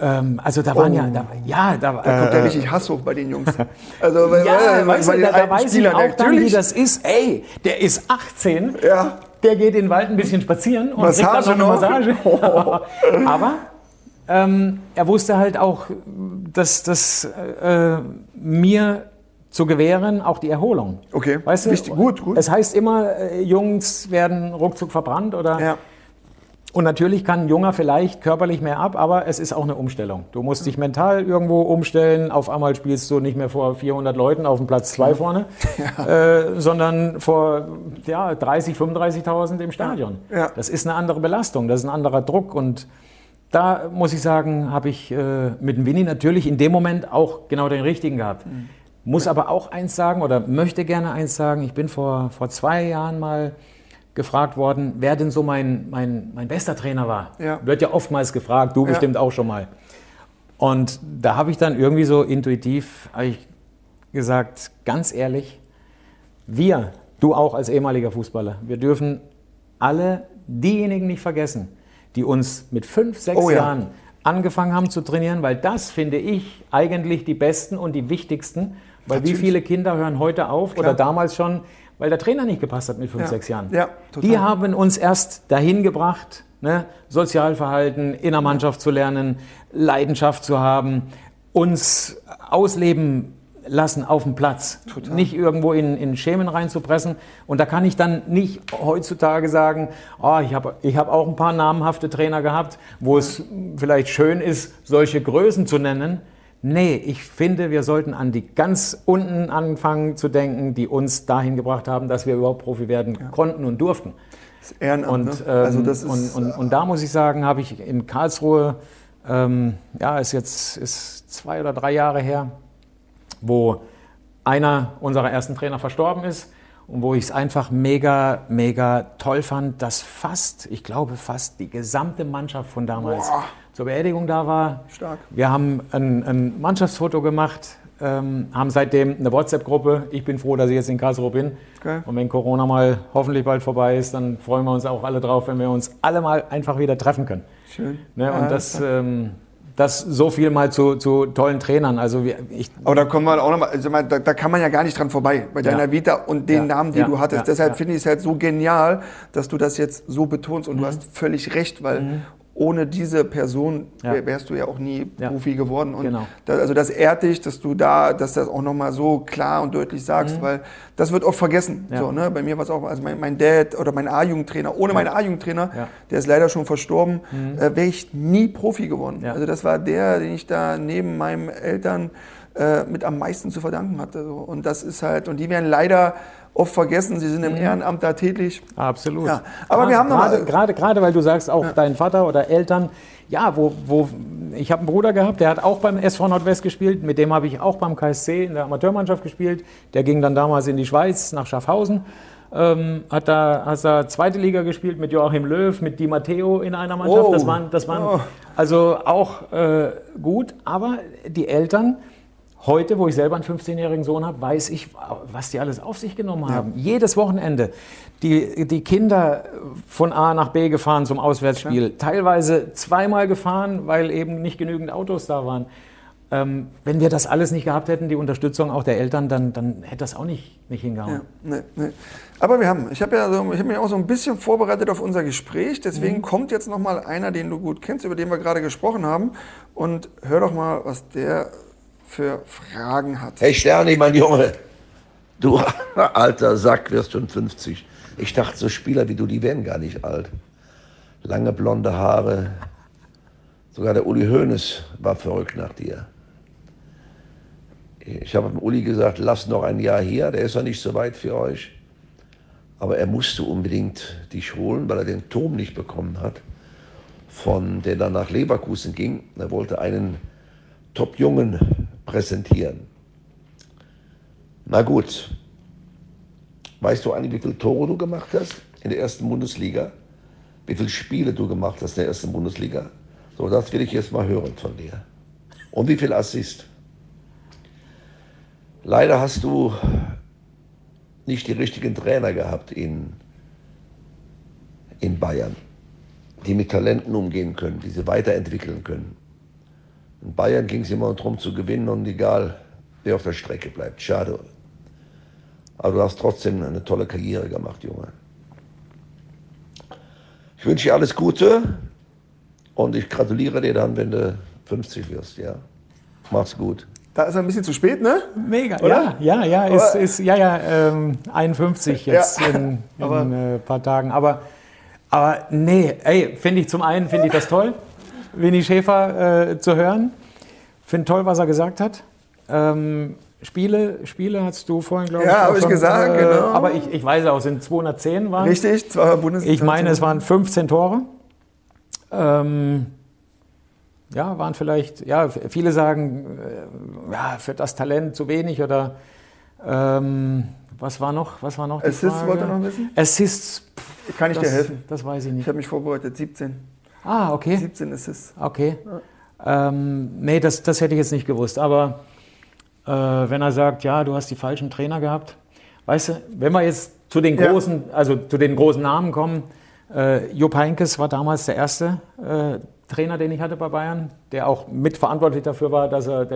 ähm, also da waren oh. ja, da, ja, da, da kommt ja äh, richtig Hass hoch bei den Jungs. Also bei, [LAUGHS] ja, bei, weißt du, da, da weiß ich auch dann, wie das ist. Ey, der ist 18, ja. der geht in den Wald ein bisschen spazieren und Massage kriegt dann noch eine Massage. [LAUGHS] Oh. [LAUGHS] Aber ähm, er wusste halt auch, dass das äh, mir zu gewähren, auch die Erholung. Okay, weißt du? Wichtig, gut, gut. Es heißt immer, äh, Jungs werden ruckzuck verbrannt oder... Ja. Und natürlich kann ein Junger vielleicht körperlich mehr ab, aber es ist auch eine Umstellung. Du musst dich mental irgendwo umstellen. Auf einmal spielst du nicht mehr vor 400 Leuten auf dem Platz 2 vorne, ja. [LAUGHS] äh, sondern vor ja, 30, 35.000 im Stadion. Ja. Das ist eine andere Belastung, das ist ein anderer Druck und da muss ich sagen, habe ich äh, mit dem Winnie natürlich in dem Moment auch genau den richtigen gehabt. Mhm. Muss aber auch eins sagen oder möchte gerne eins sagen. Ich bin vor, vor zwei Jahren mal gefragt worden, wer denn so mein, mein, mein bester Trainer war. Ja. Wird ja oftmals gefragt, du ja. bestimmt auch schon mal. Und da habe ich dann irgendwie so intuitiv gesagt, ganz ehrlich, wir, du auch als ehemaliger Fußballer, wir dürfen alle diejenigen nicht vergessen, die uns mit fünf, sechs oh, ja. Jahren angefangen haben zu trainieren, weil das finde ich eigentlich die besten und die wichtigsten. Weil Natürlich. wie viele Kinder hören heute auf Klar. oder damals schon, weil der Trainer nicht gepasst hat mit fünf, ja. sechs Jahren. Ja. Die haben uns erst dahin gebracht, ne, Sozialverhalten in der Mannschaft zu lernen, Leidenschaft zu haben, uns ausleben lassen auf dem Platz. Total. Nicht irgendwo in, in Schemen reinzupressen. Und da kann ich dann nicht heutzutage sagen, oh, ich habe ich hab auch ein paar namhafte Trainer gehabt, wo es vielleicht schön ist, solche Größen zu nennen. Nee, ich finde, wir sollten an die ganz unten anfangen zu denken, die uns dahin gebracht haben, dass wir überhaupt Profi werden ja. konnten und durften. Das Ehrenamt, und, ne? ähm, also das ist, und, und, und, da muss ich sagen, habe ich in Karlsruhe, ähm, ja, ist jetzt ist zwei oder drei Jahre her, wo einer unserer ersten Trainer verstorben ist und wo ich es einfach mega, mega toll fand, dass fast, ich glaube fast die gesamte Mannschaft von damals Boah. zur Beerdigung da war. Stark. Wir haben ein, ein Mannschaftsfoto gemacht ähm, haben seitdem eine WhatsApp-Gruppe. Ich bin froh, dass ich jetzt in Karlsruhe bin. Okay. Und wenn Corona mal hoffentlich bald vorbei ist, dann freuen wir uns auch alle drauf, wenn wir uns alle mal einfach wieder treffen können. Schön. Ne? Und ja, das, ähm, das so viel mal zu, zu tollen Trainern. Also ich Aber da kommen wir auch nochmal, also da, da kann man ja gar nicht dran vorbei bei deiner ja. Vita und den ja. Namen, die ja. du hattest. Deshalb finde ich es halt so genial, dass du das jetzt so betonst und mhm. du hast völlig recht, weil mhm ohne diese Person ja. wärst du ja auch nie ja. Profi geworden. Und genau. das, also das ehrt dich, dass du da, dass das auch nochmal so klar und deutlich sagst, mhm. weil das wird oft vergessen. Ja. So, ne? Bei mir war es auch, also mein, mein, Dad oder mein A-Jugendtrainer, ohne meinen A-Jugendtrainer, der ist leider schon verstorben, mhm. äh, wäre ich nie Profi geworden. Also das war der, den ich da neben meinen Eltern äh, mit am meisten zu verdanken hatte. So. Und das ist halt, und die werden leider oft vergessen, sie sind im mhm. Ehrenamt da tätig. Absolut. Ja. Aber gerade, wir haben noch gerade, gerade, gerade, weil du sagst, auch ja. dein Vater oder Eltern, ja, wo, wo ich habe einen Bruder gehabt, der hat auch beim SV Nordwest gespielt, mit dem habe ich auch beim KSC in der Amateurmannschaft gespielt. Der ging dann damals in die Schweiz nach Schaffhausen. Ähm, hat da hat da zweite Liga gespielt mit Joachim Löw, mit Di Matteo in einer Mannschaft. Oh. Das waren, das waren oh. also auch äh, gut, aber die Eltern, Heute, wo ich selber einen 15-jährigen Sohn habe, weiß ich, was die alles auf sich genommen haben. Ja. Jedes Wochenende. Die, die Kinder von A nach B gefahren zum Auswärtsspiel. Ja. Teilweise zweimal gefahren, weil eben nicht genügend Autos da waren. Ähm, wenn wir das alles nicht gehabt hätten, die Unterstützung auch der Eltern, dann, dann hätte das auch nicht, nicht hingehauen. Ja, nee, nee. Aber wir haben, ich habe ja so, ich hab mich auch so ein bisschen vorbereitet auf unser Gespräch. Deswegen mhm. kommt jetzt noch mal einer, den du gut kennst, über den wir gerade gesprochen haben. Und hör doch mal, was der für Fragen hat. Hey Sterni, mein Junge, du [LAUGHS] alter Sack wirst schon 50. Ich dachte, so Spieler wie du, die werden gar nicht alt. Lange blonde Haare. Sogar der Uli Hoeneß war verrückt nach dir. Ich habe dem Uli gesagt, lass noch ein Jahr hier, der ist ja nicht so weit für euch. Aber er musste unbedingt dich holen, weil er den Turm nicht bekommen hat, von der dann nach Leverkusen ging. Er wollte einen Top-Jungen präsentieren. Na gut, weißt du eigentlich, wie viele Tore du gemacht hast in der ersten Bundesliga? Wie viele Spiele du gemacht hast in der ersten Bundesliga? So, das will ich jetzt mal hören von dir. Und wie viel Assist? Leider hast du nicht die richtigen Trainer gehabt in, in Bayern, die mit Talenten umgehen können, die sie weiterentwickeln können. In Bayern ging es immer darum zu gewinnen und egal, wer auf der Strecke bleibt. Schade. Aber du hast trotzdem eine tolle Karriere gemacht, Junge. Ich wünsche dir alles Gute und ich gratuliere dir dann, wenn du 50 wirst. Ja. Mach's gut. Da ist er ein bisschen zu spät, ne? Mega, Oder? ja, ja, ja, ist, ist, ja, ja, ähm, 51 jetzt ja. in, in ein äh, paar Tagen. Aber, aber nee, ey, finde ich zum einen, finde ich das toll. Winnie Schäfer äh, zu hören. Finde toll, was er gesagt hat. Ähm, Spiele, Spiele hast du vorhin, glaube ich. Ja, habe ich gesagt, äh, genau. Aber ich, ich weiß auch, es sind 210 waren. Richtig, zwei Bundesliga. Ich meine, es waren 15 Tore. Ähm, ja, waren vielleicht, ja, viele sagen, äh, ja, für das Talent zu wenig oder ähm, was war noch? Was war noch? Assists wollte er noch wissen? Assists. Pff, Kann ich das, dir helfen? Das weiß ich nicht. Ich habe mich vorbereitet, 17. Ah, okay. 17 Assists. Okay. Ja. Ähm, nee, das, das hätte ich jetzt nicht gewusst. Aber äh, wenn er sagt, ja, du hast die falschen Trainer gehabt, weißt du, wenn wir jetzt zu den großen, ja. also zu den großen Namen kommen, äh, Jupp Heynckes war damals der erste äh, Trainer, den ich hatte bei Bayern, der auch mitverantwortlich dafür war, dass er,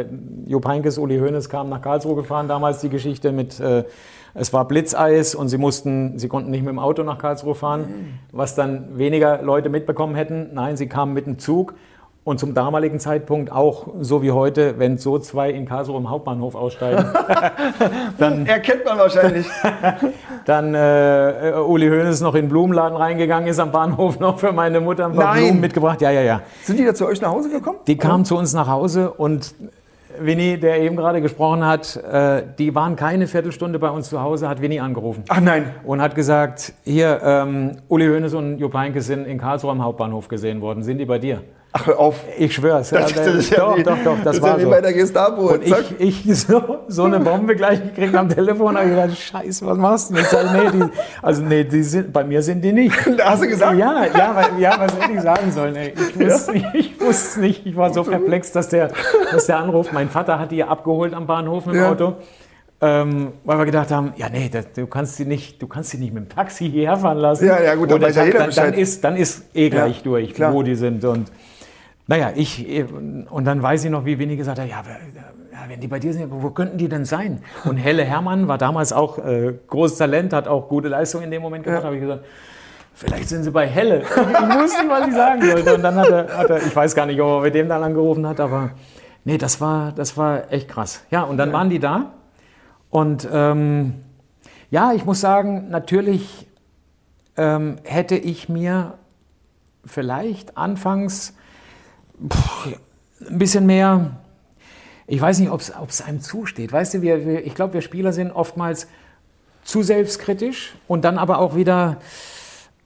Jupp Heynckes, Uli Hoeneß kam nach Karlsruhe gefahren, damals die Geschichte mit, äh, es war Blitzeis und sie mussten, sie konnten nicht mit dem Auto nach Karlsruhe fahren, was dann weniger Leute mitbekommen hätten. Nein, sie kamen mit dem Zug und zum damaligen Zeitpunkt auch so wie heute, wenn so zwei in Karlsruhe im Hauptbahnhof aussteigen. [LAUGHS] dann erkennt man wahrscheinlich. [LAUGHS] dann äh, Uli Hoeneß noch in den Blumenladen reingegangen ist am Bahnhof [LAUGHS] noch für meine Mutter ein paar Nein. Blumen mitgebracht. Ja, ja, ja. Sind die da zu euch nach Hause gekommen? Die kamen zu uns nach Hause und Winnie, der eben gerade gesprochen hat, äh, die waren keine Viertelstunde bei uns zu Hause, hat Winnie angerufen. Ach nein. Und hat gesagt, hier, ähm, Uli Hoeneß und Jupp Heynckes sind in Karlsruhe am Hauptbahnhof gesehen worden. Sind die bei dir? Ach, hör auf. Ich schwör's. Das, Ja, das ist ja doch, wie, doch, doch, das, das war ja wie so. bei der Gestapo. Und Zack. ich, ich so, so eine Bombe gleich gekriegt am Telefon, habe ich gedacht, scheiße, was machst du? denn? Ich sag, nee, die, also nee, die sind, bei mir sind die nicht. [LAUGHS] Da hast du gesagt? Ja, ja, weil, ja was hätte ich sagen sollen? Ey? Ich wusste nicht, ich wusste es nicht. Ich war so perplex, dass der, dass der anruft. Mein Vater hat die abgeholt am Bahnhof mit dem Ja. Auto. Ähm, weil wir gedacht haben, ja nee, das, du kannst sie nicht, du kannst sie nicht mit dem Taxi hierher fahren lassen. Ja, ja, gut, dann ja dann, dann ist, dann ist eh gleich durch, klar. wo die sind. Und naja, ich, und dann weiß ich noch, wie Winnie gesagt hat, ja, ja, wenn die bei dir sind, wo könnten die denn sein? Und Helle Hermann war damals auch äh, großes Talent, hat auch gute Leistung in dem Moment gemacht, habe ich gesagt, vielleicht sind sie bei Helle. [LAUGHS] Ich wusste was ich sagen sollte. Und dann hat er, hat er, ich weiß gar nicht, ob er mit dem dann angerufen hat, aber nee, das war, das war echt krass. Ja, und dann waren die da. Und ähm, ja, ich muss sagen, natürlich ähm, hätte ich mir vielleicht anfangs pff, ein bisschen mehr, ich weiß nicht, ob es einem zusteht. Weißt du, wir, wir, ich glaube, wir Spieler sind oftmals zu selbstkritisch und dann aber auch wieder,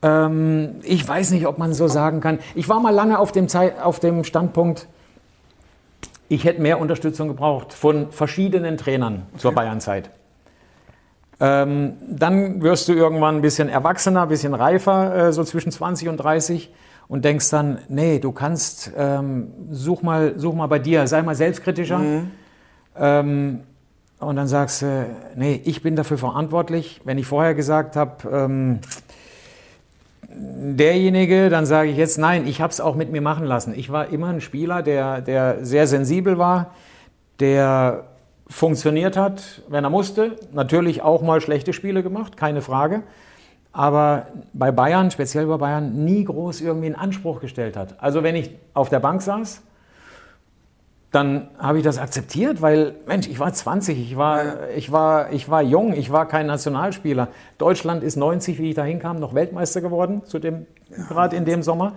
ähm, ich weiß nicht, ob man so sagen kann. Ich war mal lange auf dem, Zei- auf dem Standpunkt, ich hätte mehr Unterstützung gebraucht von verschiedenen Trainern zur Bayernzeit. Ähm, dann wirst du irgendwann ein bisschen erwachsener, ein bisschen reifer, äh, so zwischen 20 und 30 und denkst dann, nee, du kannst, ähm, such, mal, such mal bei dir, sei mal selbstkritischer. Ähm, und dann sagst du, nee, ich bin dafür verantwortlich. Wenn ich vorher gesagt habe, ähm, derjenige, dann sage ich jetzt, nein, ich habe es auch mit mir machen lassen. Ich war immer ein Spieler, der, der sehr sensibel war, der funktioniert hat, wenn er musste. Natürlich auch mal schlechte Spiele gemacht, keine Frage. Aber bei Bayern, speziell bei Bayern, nie groß irgendwie einen Anspruch gestellt hat. Also wenn ich auf der Bank saß, dann habe ich das akzeptiert, weil, Mensch, ich war 20, ich war, ich war, ich war jung, ich war kein Nationalspieler. Deutschland ist 90, wie ich da hinkam, noch Weltmeister geworden, zu dem, gerade in dem Sommer.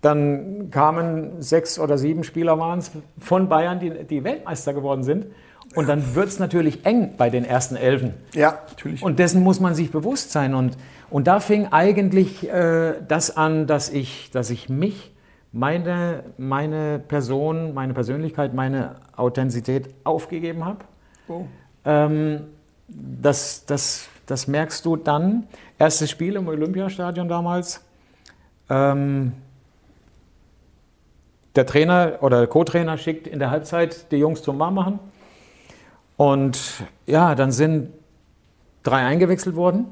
Dann kamen sechs oder sieben Spieler waren es von Bayern, die, die Weltmeister geworden sind. Und dann wird es natürlich eng bei den ersten Elfen. Ja, natürlich. Und dessen muss man sich bewusst sein. Und, und da fing eigentlich äh, das an, dass ich, dass ich mich, meine, meine Person, meine Persönlichkeit, meine Authentizität aufgegeben habe. Oh. Ähm, das, das, das merkst du dann. Erstes Spiel im Olympiastadion damals. Ähm, der Trainer oder der Co-Trainer schickt in der Halbzeit die Jungs zum Warmmachen. Und ja, dann sind drei eingewechselt worden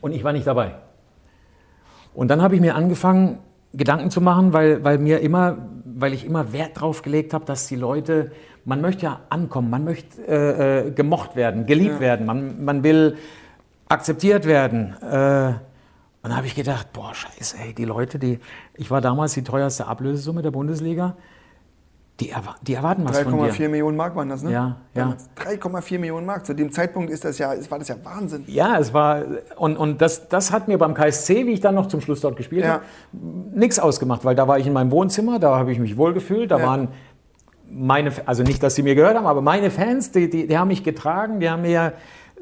und ich war nicht dabei. Und dann habe ich mir angefangen, Gedanken zu machen, weil, weil mir immer, weil ich immer Wert drauf gelegt habe, dass die Leute, man möchte ja ankommen, man möchte äh, äh, gemocht werden, geliebt werden, man, man will akzeptiert werden. Äh, und dann habe ich gedacht, boah, scheiße, ey, die Leute, die, ich war damals die teuerste Ablösesumme der Bundesliga, die, erwa die erwarten was von dir. 3,4 Millionen Mark waren das, ne? Ja, ja. Damals 3,4 Millionen Mark. Zu dem Zeitpunkt ist das ja, war das ja Wahnsinn. Ja, es war, und, und das, das hat mir beim KSC, wie ich dann noch zum Schluss dort gespielt Ja. habe, nichts ausgemacht, weil da war ich in meinem Wohnzimmer, da habe ich mich wohlgefühlt, da Ja. waren meine, also nicht, dass sie mir gehört haben, aber meine Fans, die, die, die haben mich getragen, die haben mir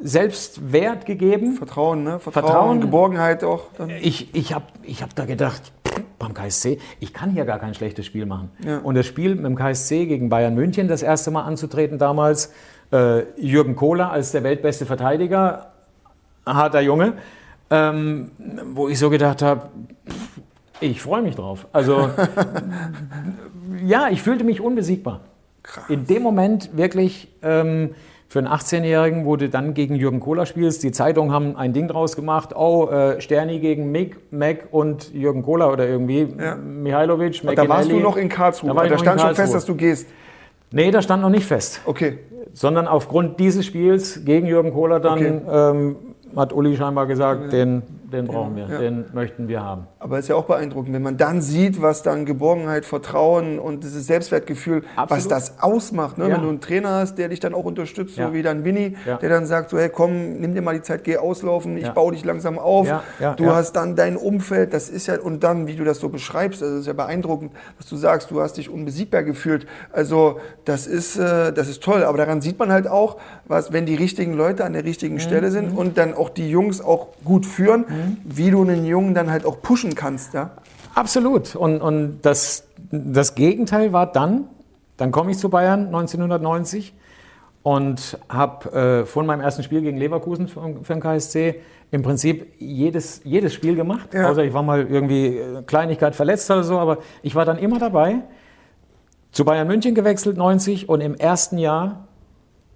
Selbstwert gegeben. Vertrauen, ne? Vertrauen, Vertrauen. Geborgenheit auch. Dann. Ich, ich habe ich hab da gedacht, beim KSC, ich kann hier gar kein schlechtes Spiel machen. Ja. Und das Spiel mit dem KSC gegen Bayern München, das erste Mal anzutreten damals, äh, Jürgen Kohler als der weltbeste Verteidiger, harter Junge, ähm, wo ich so gedacht habe, ich freue mich drauf. Also [LAUGHS] ja, ich fühlte mich unbesiegbar. In dem Moment wirklich ähm, für einen 18-Jährigen, wo du dann gegen Jürgen Kohler spielst, die Zeitungen haben ein Ding draus gemacht, oh, äh, Sterni gegen Mick, Mac und Jürgen Kohler oder irgendwie Ja. Mihailovic, Da warst du noch in Karlsruhe. Da Da, stand schon fest, dass du gehst. Nee, da stand noch nicht fest. Okay. Sondern aufgrund dieses Spiels gegen Jürgen Kohler dann Okay. ähm, hat Uli scheinbar gesagt, den, den brauchen wir, Ja. den möchten wir haben. Aber es ist ja auch beeindruckend, wenn man dann sieht, was dann Geborgenheit, Vertrauen und dieses Selbstwertgefühl, was Absolut. das ausmacht. Ne? Ja. Wenn du einen Trainer hast, der dich dann auch unterstützt, so wie dann Winnie, der dann sagt, so, hey komm, nimm dir mal die Zeit, geh auslaufen, ich baue dich langsam auf. Du hast dann dein Umfeld, das ist ja, und dann, wie du das so beschreibst, also das ist ja beeindruckend, dass du sagst, du hast dich unbesiegbar gefühlt. Also das ist, äh, das ist toll, aber daran sieht man halt auch, was, wenn die richtigen Leute an der richtigen Mhm. Stelle sind und dann auch die Jungs auch gut führen, wie du einen Jungen dann halt auch pushen kannst. Ja? Absolut. Und, und das, das Gegenteil war dann, dann komme ich zu Bayern 1990 und habe äh, von meinem ersten Spiel gegen Leverkusen für, für den KSC im Prinzip jedes, jedes Spiel gemacht. Ja. Außer ich war mal irgendwie äh, Kleinigkeit verletzt oder so, aber ich war dann immer dabei. Zu Bayern München gewechselt, 90 und im ersten Jahr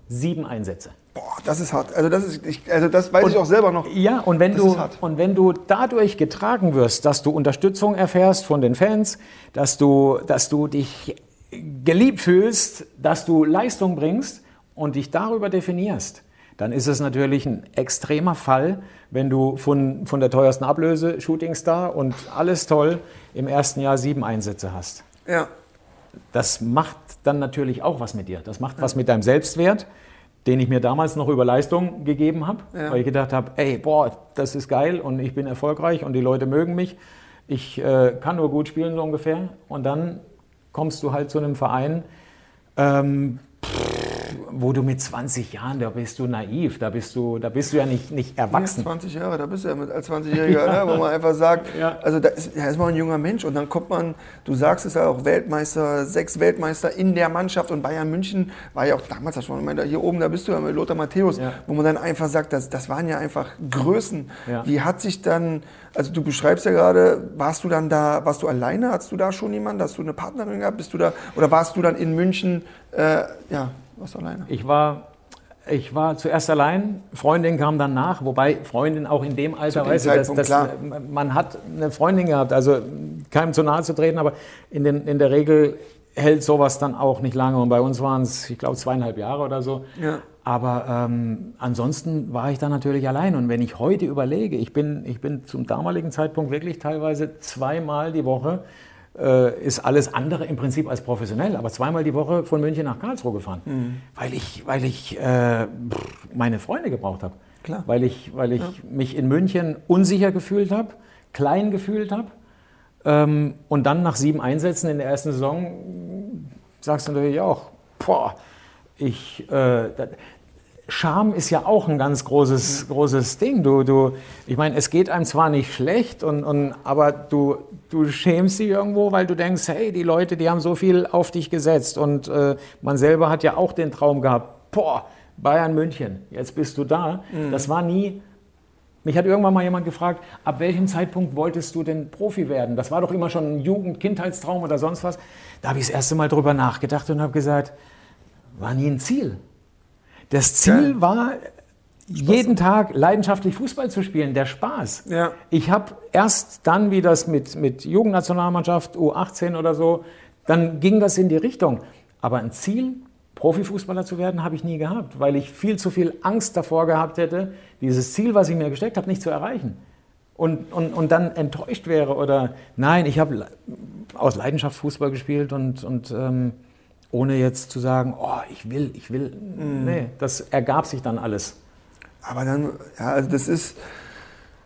sieben Einsätze. Boah, das ist hart. Also das, ist, ich, also das weiß und, ich auch selber noch. Ja, und wenn, du, und wenn du dadurch getragen wirst, dass du Unterstützung erfährst von den Fans, dass du, dass du dich geliebt fühlst, dass du Leistung bringst und dich darüber definierst, dann ist es natürlich ein extremer Fall, wenn du von, von der teuersten Ablöse, Shootingstar und alles toll, im ersten Jahr sieben Einsätze hast. Ja. Das macht dann natürlich auch was mit dir. Das macht was mit deinem Selbstwert, den ich mir damals noch über Leistung gegeben habe, ja. weil ich gedacht habe, ey, boah, das ist geil und ich bin erfolgreich und die Leute mögen mich. Ich äh, kann nur gut spielen, so ungefähr. Und dann kommst du halt zu einem Verein, ähm, wo du mit 20 Jahren, da bist du naiv, da bist du, da bist du ja nicht, nicht erwachsen. Ja, 20 Jahre, da bist du ja mit als 20-Jähriger, [LAUGHS] ja. ne, wo man einfach sagt, ja. also da ist, da ist man ein junger Mensch und dann kommt man, du sagst es ja auch, Weltmeister, sechs Weltmeister in der Mannschaft und Bayern München war ja auch damals, das war, ich meine, hier oben, da bist du ja mit Lothar Matthäus, wo man dann einfach sagt, das, das waren ja einfach Größen. Wie hat sich dann, also du beschreibst ja gerade, warst du dann da, warst du alleine, hast du da schon jemanden, hast du eine Partnerin gehabt, bist du da, oder warst du dann in München, äh, ja, warst alleine? Ich war, ich war zuerst allein, Freundin kam dann nach, wobei Freundin auch in dem Alter, weißt du, dass, dass man hat eine Freundin gehabt, also keinem zu nahe zu treten, aber in, den, in der Regel hält sowas dann auch nicht lange. Und bei uns waren es, ich glaube, zweieinhalb Jahre oder so. Ja. Aber ähm, ansonsten war ich da natürlich allein. Und wenn ich heute überlege, ich bin, ich bin zum damaligen Zeitpunkt wirklich teilweise zweimal die Woche ist alles andere im Prinzip als professionell, aber zweimal die Woche von München nach Karlsruhe gefahren, mhm. weil ich, weil ich äh, meine Freunde gebraucht habe. Klar. Weil ich, weil ich ja. mich in München unsicher gefühlt habe, klein gefühlt habe. Ähm, und dann nach sieben Einsätzen in der ersten Saison sagst du natürlich auch, boah, ich, äh, Scham ist ja auch ein ganz großes, großes Ding. Du, du, ich meine, es geht einem zwar nicht schlecht, und, und, aber du, du schämst dich irgendwo, weil du denkst, hey, die Leute, die haben so viel auf dich gesetzt. Und äh, man selber hat ja auch den Traum gehabt, boah, Bayern München, jetzt bist du da. Mhm. Das war nie. Mich hat irgendwann mal jemand gefragt, ab welchem Zeitpunkt wolltest du denn Profi werden? Das war doch immer schon ein Jugend-, Kindheitstraum oder sonst was. Da habe ich das erste Mal drüber nachgedacht und habe gesagt, war nie ein Ziel. Das Ziel Geil. war, jeden Tag leidenschaftlich Fußball zu spielen, der Spaß. Ja. Ich habe erst dann, wie das mit, mit Jugendnationalmannschaft, U18 oder so, dann ging das in die Richtung. Aber ein Ziel, Profifußballer zu werden, habe ich nie gehabt, weil ich viel zu viel Angst davor gehabt hätte, dieses Ziel, was ich mir gesteckt habe, nicht zu erreichen. Und, und, und dann enttäuscht wäre oder nein, ich habe aus Leidenschaft Fußball gespielt und, und ähm, ohne jetzt zu sagen, oh, ich will, ich will. Mhm. Nee, das ergab sich dann alles. Aber dann, ja, also das ist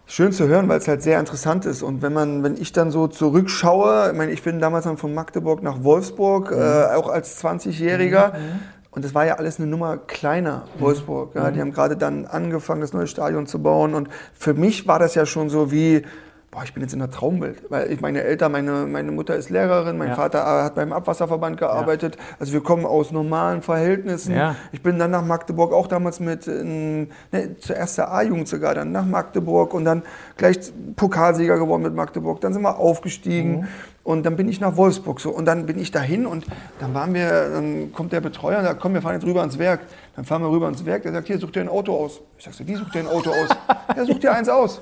schön zu hören, weil es halt sehr interessant ist. Und wenn man, wenn ich dann so zurückschaue, ich meine, ich bin damals dann von Magdeburg nach Wolfsburg, mhm. äh, auch als 20-Jähriger. Mhm. Und das war ja alles eine Nummer kleiner, mhm. Wolfsburg. Ja. Die mhm. haben gerade dann angefangen, das neue Stadion zu bauen. Und für mich war das ja schon so wie, boah, ich bin jetzt in der Traumwelt. Weil ich meine Eltern, meine, meine Mutter ist Lehrerin, mein ja. Vater hat beim Abwasserverband gearbeitet. Ja. Also wir kommen aus normalen Verhältnissen. Ja. Ich bin dann nach Magdeburg auch damals mit, in, ne, zuerst der A-Jugend sogar, dann nach Magdeburg und dann gleich Pokalsieger geworden mit Magdeburg. Dann sind wir aufgestiegen. Mhm. Und dann bin ich nach Wolfsburg so. Und dann bin ich dahin und dann waren wir, dann kommt der Betreuer und sagt, komm, wir fahren jetzt rüber ans Werk. Dann fahren wir rüber ans Werk. Der sagt, hier, such dir ein Auto aus. Ich sag so, wie sucht dir ein Auto aus? [LAUGHS] Er sucht dir eins aus.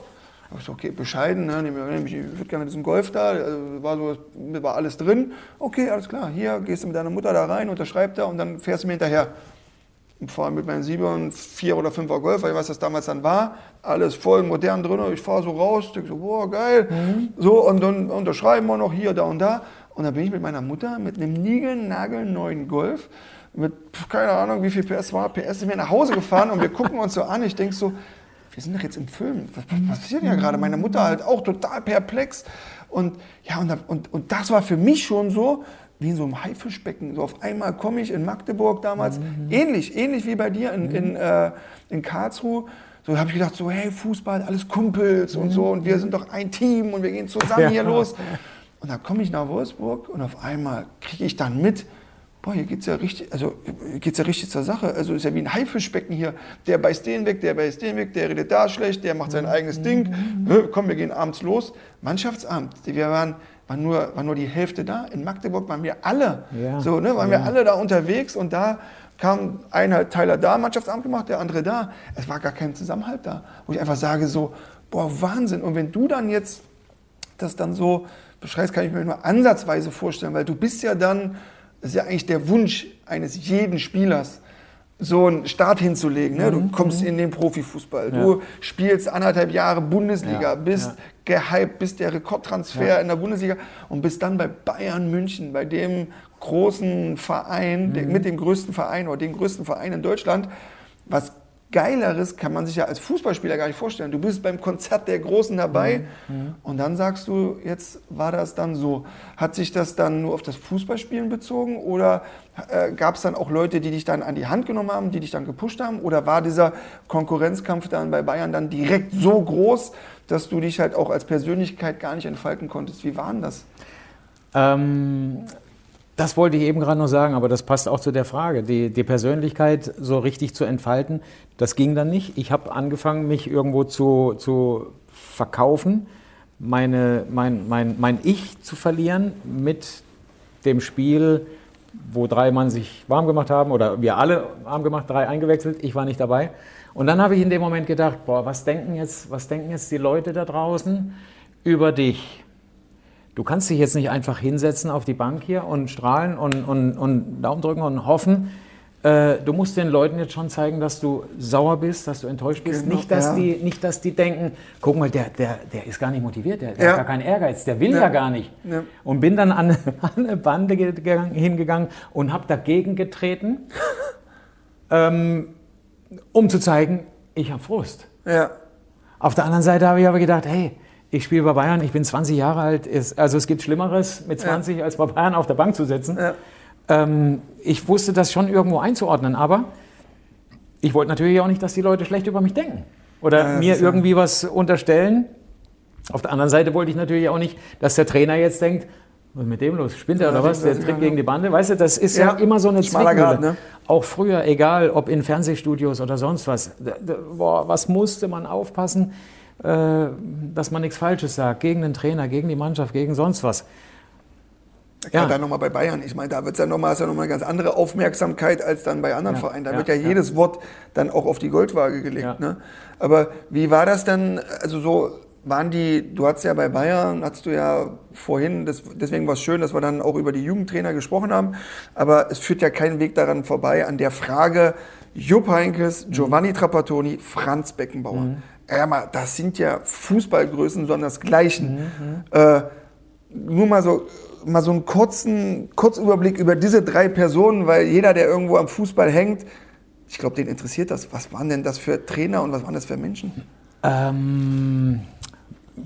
Ich so, okay, bescheiden, ne? ich würde gerne mit diesem Golf da, also war, so, war alles drin. Okay, alles klar, hier gehst du mit deiner Mutter da rein, unterschreib da und dann fährst du mir hinterher. Und fahre mit meinem 7 4 oder 5er Golf, weil ich weiß, was das damals dann war. Alles voll modern drin. Ich fahre so raus, denke so, boah, geil. Mhm. So, und dann unterschreiben wir noch hier, da und da. Und dann bin ich mit meiner Mutter mit einem niegelnagelneuen Golf mit, keine Ahnung, wie viel PS war, PS, sind wir nach Hause gefahren und wir gucken uns so an. Ich denke so, wir sind doch jetzt im Film. Was, was passiert ja gerade? Meine Mutter halt auch total perplex. Und ja, und, und, und das war für mich schon so, wie in so einem Haifischbecken. So auf einmal komme ich in Magdeburg damals, mhm. ähnlich, ähnlich wie bei dir in, in, mhm. äh, in Karlsruhe. So habe ich gedacht, so hey, Fußball, alles Kumpels mhm. und so und wir sind doch ein Team und wir gehen zusammen ja. hier los. [LAUGHS] Und dann komme ich nach Wolfsburg und auf einmal kriege ich dann mit, boah, hier geht es ja richtig, also geht's ja richtig zur Sache. Also ist ja wie ein Haifischbecken hier. Der beißt den weg, der beißt den weg, der redet da schlecht, der macht sein eigenes Ding. Hö, Komm, wir gehen abends los. Mannschaftsamt. Wir waren, waren, nur, waren nur die Hälfte da. In Magdeburg waren wir alle. Ja. So, ne, waren wir alle da unterwegs und da kam ein Teiler da, Mannschaftsamt gemacht, der andere da. Es war gar kein Zusammenhalt da. Wo ich einfach sage so, boah, Wahnsinn. Und wenn du dann jetzt das dann so beschreibst, kann ich mir nur ansatzweise vorstellen, weil du bist ja dann das ist ja eigentlich der Wunsch eines jeden Spielers, so einen Start hinzulegen. Ne? Du Mhm, kommst in den Profifußball, du spielst anderthalb Jahre Bundesliga, Ja, bist gehypt, bist der Rekordtransfer in der Bundesliga und bist dann bei Bayern München, bei dem großen Verein, Mhm. mit dem größten Verein oder dem größten Verein in Deutschland. Was Geileres kann man sich ja als Fußballspieler gar nicht vorstellen. Du bist beim Konzert der Großen dabei Mhm, und dann sagst du, jetzt war das dann so. Hat sich das dann nur auf das Fußballspielen bezogen oder äh, gab es dann auch Leute, die dich dann an die Hand genommen haben, die dich dann gepusht haben? Oder war dieser Konkurrenzkampf dann bei Bayern dann direkt so groß, dass du dich halt auch als Persönlichkeit gar nicht entfalten konntest? Wie war denn das? Ähm, das wollte ich eben gerade noch sagen, aber das passt auch zu der Frage. Die, die Persönlichkeit so richtig zu entfalten, das ging dann nicht. Ich habe angefangen, mich irgendwo zu, zu verkaufen, meine, mein, mein, mein Ich zu verlieren mit dem Spiel, wo drei Mann sich warm gemacht haben oder wir alle warm gemacht, drei eingewechselt, ich war nicht dabei. Und dann habe ich in dem Moment gedacht, boah, was denken jetzt, was denken jetzt die Leute da draußen über dich? Du kannst dich jetzt nicht einfach hinsetzen auf die Bank hier und strahlen und, und, und Daumen drücken und hoffen. Äh, du musst den Leuten jetzt schon zeigen, dass du sauer bist, dass du enttäuscht bist. Genau, nicht, dass ja. die, nicht, dass die denken, guck mal, der, der, der ist gar nicht motiviert, der, der Ja. hat gar keinen Ehrgeiz, der will ja, Ja. gar nicht. Und bin dann an, [LAUGHS] an eine Bande gegangen, hingegangen und habe dagegen getreten, [LAUGHS] ähm, um zu zeigen, ich habe Frust. Ja, Auf der anderen Seite habe ich aber gedacht, hey, ich spiele bei Bayern, ich bin 20 Jahre alt, ist, also es gibt Schlimmeres mit 20 als bei Bayern auf der Bank zu sitzen. Ja. Ähm, ich wusste das schon irgendwo einzuordnen, aber ich wollte natürlich auch nicht, dass die Leute schlecht über mich denken oder Ja, mir ja- irgendwie was unterstellen. Auf der anderen Seite wollte ich natürlich auch nicht, dass der Trainer jetzt denkt, was ist mit dem los? Spinnt er Ja, oder was? Der tritt ja, gegen ja. die Bande. Weißt du, das ist ja, Ja, immer so eine Zwickmühle. ne? Auch früher, egal ob in Fernsehstudios oder sonst was. Boah, was musste man aufpassen, dass man nichts Falsches sagt. Gegen den Trainer, gegen die Mannschaft, gegen sonst was. Ja. Dann nochmal bei Bayern. Ich meine, da wird's ja nochmal, ja nochmal eine ganz andere Aufmerksamkeit als dann bei anderen Ja, Vereinen. Da ja, wird ja, jedes Wort dann auch auf die Goldwaage gelegt. Ne? Aber wie war das denn? Also so waren die, du hattest ja bei Bayern, hattest du ja vorhin, das, deswegen war es schön, dass wir dann auch über die Jugendtrainer gesprochen haben. Aber es führt ja kein Weg daran vorbei, an der Frage Jupp Heynckes, Giovanni Trapattoni, Franz Beckenbauer. Ja, mal, das sind ja Fußballgrößen, sondern das Gleichen. Äh, nur mal so, mal so einen kurzen Kurzüberblick über diese drei Personen, weil jeder, der irgendwo am Fußball hängt, ich glaube, den interessiert das. Was waren denn das für Trainer und was waren das für Menschen? Ähm,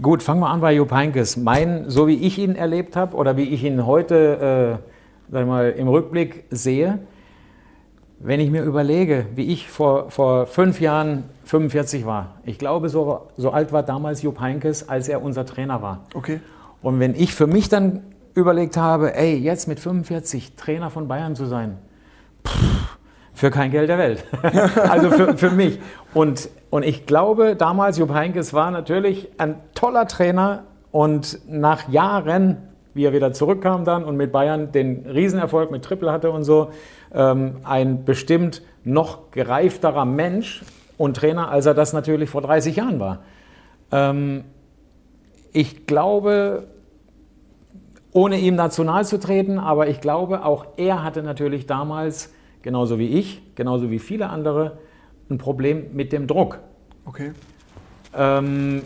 gut, fangen wir an bei Jupp Heynckes. Mein, so wie ich ihn erlebt habe oder wie ich ihn heute äh, sag mal, im Rückblick sehe, wenn ich mir überlege, wie ich vor, vor fünf Jahren 45 war. Ich glaube, so, so alt war damals Jupp Heynckes, als er unser Trainer war. Okay. Und wenn ich für mich dann überlegt habe, ey, jetzt mit 45 Trainer von Bayern zu sein, pff, für kein Geld der Welt. [LAUGHS] also für, für mich. Und, und ich glaube, damals, Jupp Heynckes war natürlich ein toller Trainer und nach Jahren, wie er wieder zurückkam dann und mit Bayern den Riesenerfolg mit Triple hatte und so, ähm, ein bestimmt noch gereifterer Mensch und Trainer, als er das natürlich vor 30 Jahren war. Ähm, ich glaube, ohne ihm national zu treten, aber ich glaube, auch er hatte natürlich damals, genauso wie ich, genauso wie viele andere, ein Problem mit dem Druck. Okay. Ähm,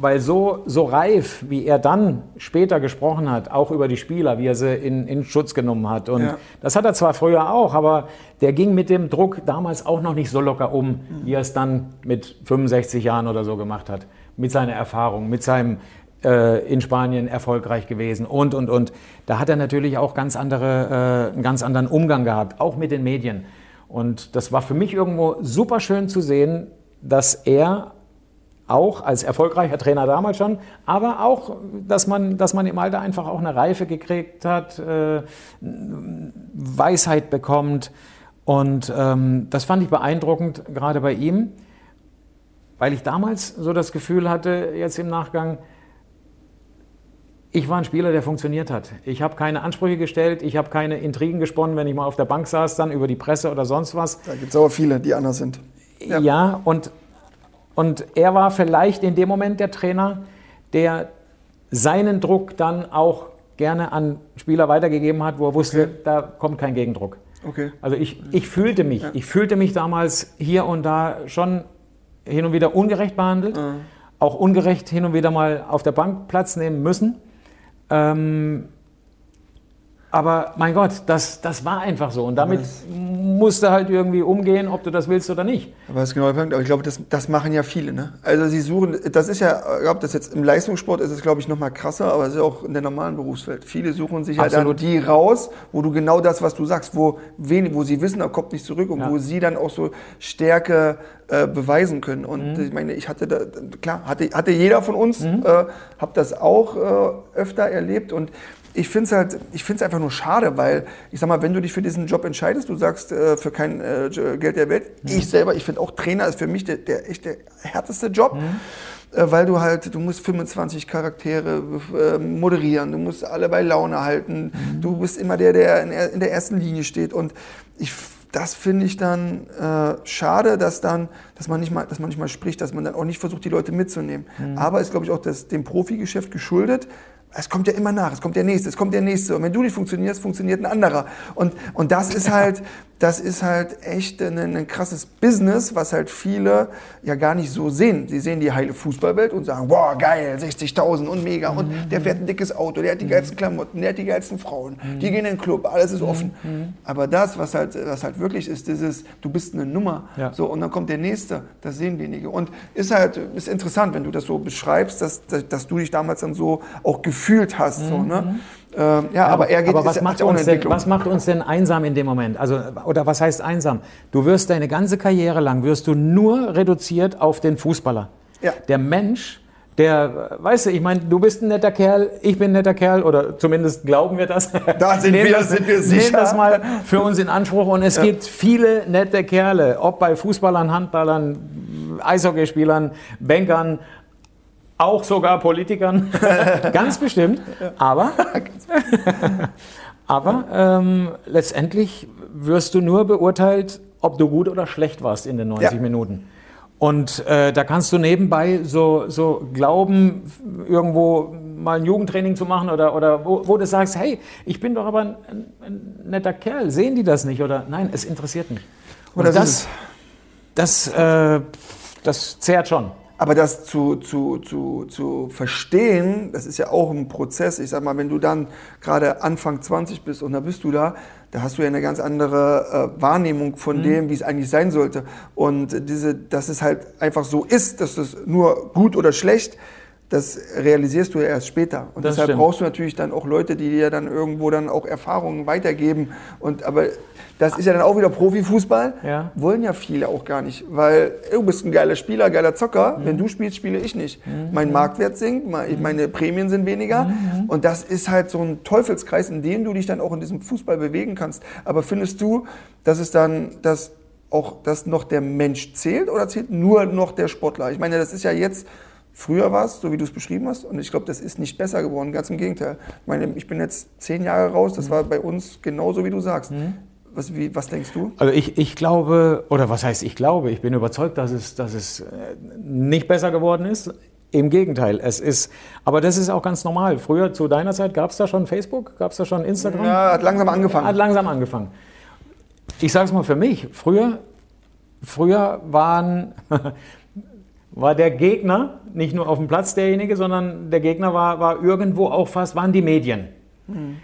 weil so, so reif, wie er dann später gesprochen hat, auch über die Spieler, wie er sie in, in Schutz genommen hat. Und Ja. das hat er zwar früher auch, aber der ging mit dem Druck damals auch noch nicht so locker um, wie er es dann mit 65 Jahren oder so gemacht hat. Mit seiner Erfahrung, mit seinem äh, in Spanien erfolgreich gewesen und, und, und. Da hat er natürlich auch ganz andere, äh, einen ganz anderen Umgang gehabt, auch mit den Medien. Und das war für mich irgendwo super schön zu sehen, dass er auch als erfolgreicher Trainer damals schon, aber auch, dass man, dass man im Alter einfach auch eine Reife gekriegt hat, äh, Weisheit bekommt. Und ähm, das fand ich beeindruckend, gerade bei ihm, weil ich damals so das Gefühl hatte, jetzt im Nachgang, ich war ein Spieler, der funktioniert hat. Ich habe keine Ansprüche gestellt, ich habe keine Intrigen gesponnen, wenn ich mal auf der Bank saß, dann über die Presse oder sonst was. Da gibt es aber viele, die anders sind. Ja, ja und, und er war vielleicht in dem Moment der Trainer, der seinen Druck dann auch gerne an Spieler weitergegeben hat, wo er wusste, okay. da kommt kein Gegendruck. Okay. Also ich, ich fühlte mich, ja. ich fühlte mich damals hier und da schon hin und wieder ungerecht behandelt, mhm. auch ungerecht hin und wieder mal auf der Bank Platz nehmen müssen. Ähm, aber mein Gott, das, das war einfach so. Und damit musst du halt irgendwie umgehen, ob du das willst oder nicht. Aber das ist genau der Punkt. Aber ich glaube, das, das machen ja viele. Ne? Also sie suchen, das ist ja, ich glaube, das jetzt im Leistungssport ist es, glaube ich, noch mal krasser, aber es ist auch in der normalen Berufswelt. Viele suchen sich ja dann die raus, wo du genau das, was du sagst, wo, wenig, wo sie wissen, er kommt nicht zurück und ja. wo sie dann auch so Stärke äh, beweisen können. Und mhm. ich meine, ich hatte da, klar, hatte, hatte jeder von uns, mhm. äh, habe das auch äh, öfter erlebt und ich finde es halt, ich finde es einfach nur schade, weil ich sag mal, wenn du dich für diesen Job entscheidest, du sagst äh, für kein äh, Geld der Welt. Mhm. Ich selber, ich finde auch Trainer ist für mich der, der echt der härteste Job. Mhm äh, weil du halt, du musst 25 Charaktere äh, moderieren, du musst alle bei Laune halten, mhm. du bist immer der, der in der ersten Linie steht und ich, das finde ich dann äh, schade, dass dann, dass man nicht mal, dass man nicht mal spricht, dass man dann auch nicht versucht, die Leute mitzunehmen. Mhm. Aber ist glaube ich auch das, dem Profigeschäft geschuldet, es kommt ja immer nach, es kommt der nächste, es kommt der nächste. Und wenn du nicht funktionierst, funktioniert ein anderer. Und, und das ist halt, das ist halt echt ein, ein, krasses Business, was halt viele ja gar nicht so sehen. Sie sehen die heile Fußballwelt und sagen, boah, geil, 60.000 und mega. Und mhm. der fährt ein dickes Auto, der hat die geilsten Klamotten, der hat die geilsten Frauen, mhm. die gehen in den Club, alles ist offen. Mhm. Aber das, was halt, was halt wirklich ist, dieses, du bist eine Nummer. Ja. So, und dann kommt der Nächste, das sehen wenige. Und ist halt, ist interessant, wenn du das so beschreibst, dass, dass, dass du dich damals dann so auch gefühlt hast. So, ne? Mhm. Ähm, ja, aber er geht aber was, macht uns denn, was macht uns denn einsam in dem Moment? Also, oder was heißt einsam? Du wirst deine ganze Karriere lang, wirst du nur reduziert auf den Fußballer. Ja. Der Mensch, der, weißt du, ich meine, du bist ein netter Kerl, ich bin ein netter Kerl, oder zumindest glauben wir das. [LAUGHS] Da sind, wir, das, sind wir sicher. Nehmen das mal für uns in Anspruch. Und es ja. gibt viele nette Kerle, ob bei Fußballern, Handballern, Eishockeyspielern, Bankern, auch sogar Politikern, [LAUGHS] ganz bestimmt. Aber, aber ähm, letztendlich wirst du nur beurteilt, ob du gut oder schlecht warst in den 90 ja. Minuten. Und äh, da kannst du nebenbei so, so glauben, irgendwo mal ein Jugendtraining zu machen oder, oder wo, wo du sagst, hey, ich bin doch aber ein, ein, netter Kerl, sehen die das nicht? Oder nein, es interessiert mich. Und das, das, äh, das zehrt schon. Aber das zu, zu, zu, zu verstehen, das ist ja auch ein Prozess. Ich sag mal, wenn du dann gerade Anfang 20 bist und da bist du da, da hast du ja eine ganz andere äh, Wahrnehmung von mhm. dem, wie es eigentlich sein sollte. Und diese, dass es halt einfach so ist, dass es nur gut oder schlecht das realisierst du ja erst später. Und das deshalb stimmt. brauchst du natürlich dann auch Leute, die dir dann irgendwo dann auch Erfahrungen weitergeben. Und aber das ist ja dann auch wieder Profifußball. Ja. Wollen ja viele auch gar nicht. Weil du bist ein geiler Spieler, geiler Zocker. Mhm. Wenn du spielst, spiele ich nicht. Mhm. Mein Marktwert sinkt, mhm. meine Prämien sind weniger. Mhm. Und das ist halt so ein Teufelskreis, in dem du dich dann auch in diesem Fußball bewegen kannst. Aber findest du, dass es dann, dass auch dass noch der Mensch zählt oder zählt nur noch der Sportler? Ich meine, das ist ja jetzt Früher war es, so wie du es beschrieben hast, und ich glaube, das ist nicht besser geworden, ganz im Gegenteil. Ich meine, ich bin jetzt zehn Jahre raus, das war bei uns genauso, wie du sagst. Mhm. Was, wie, was, denkst du? Also ich, ich glaube, oder was heißt ich glaube, ich bin überzeugt, dass es, dass es äh, nicht besser geworden ist. Im Gegenteil, es ist, aber das ist auch ganz normal. Früher zu deiner Zeit gab es da schon Facebook, gab es da schon Instagram? Ja, hat langsam angefangen. Hat langsam angefangen. Ich sage es mal für mich, früher, früher waren [LAUGHS] war der Gegner nicht nur auf dem Platz derjenige, sondern der Gegner war, war irgendwo auch fast, waren die Medien. Mhm.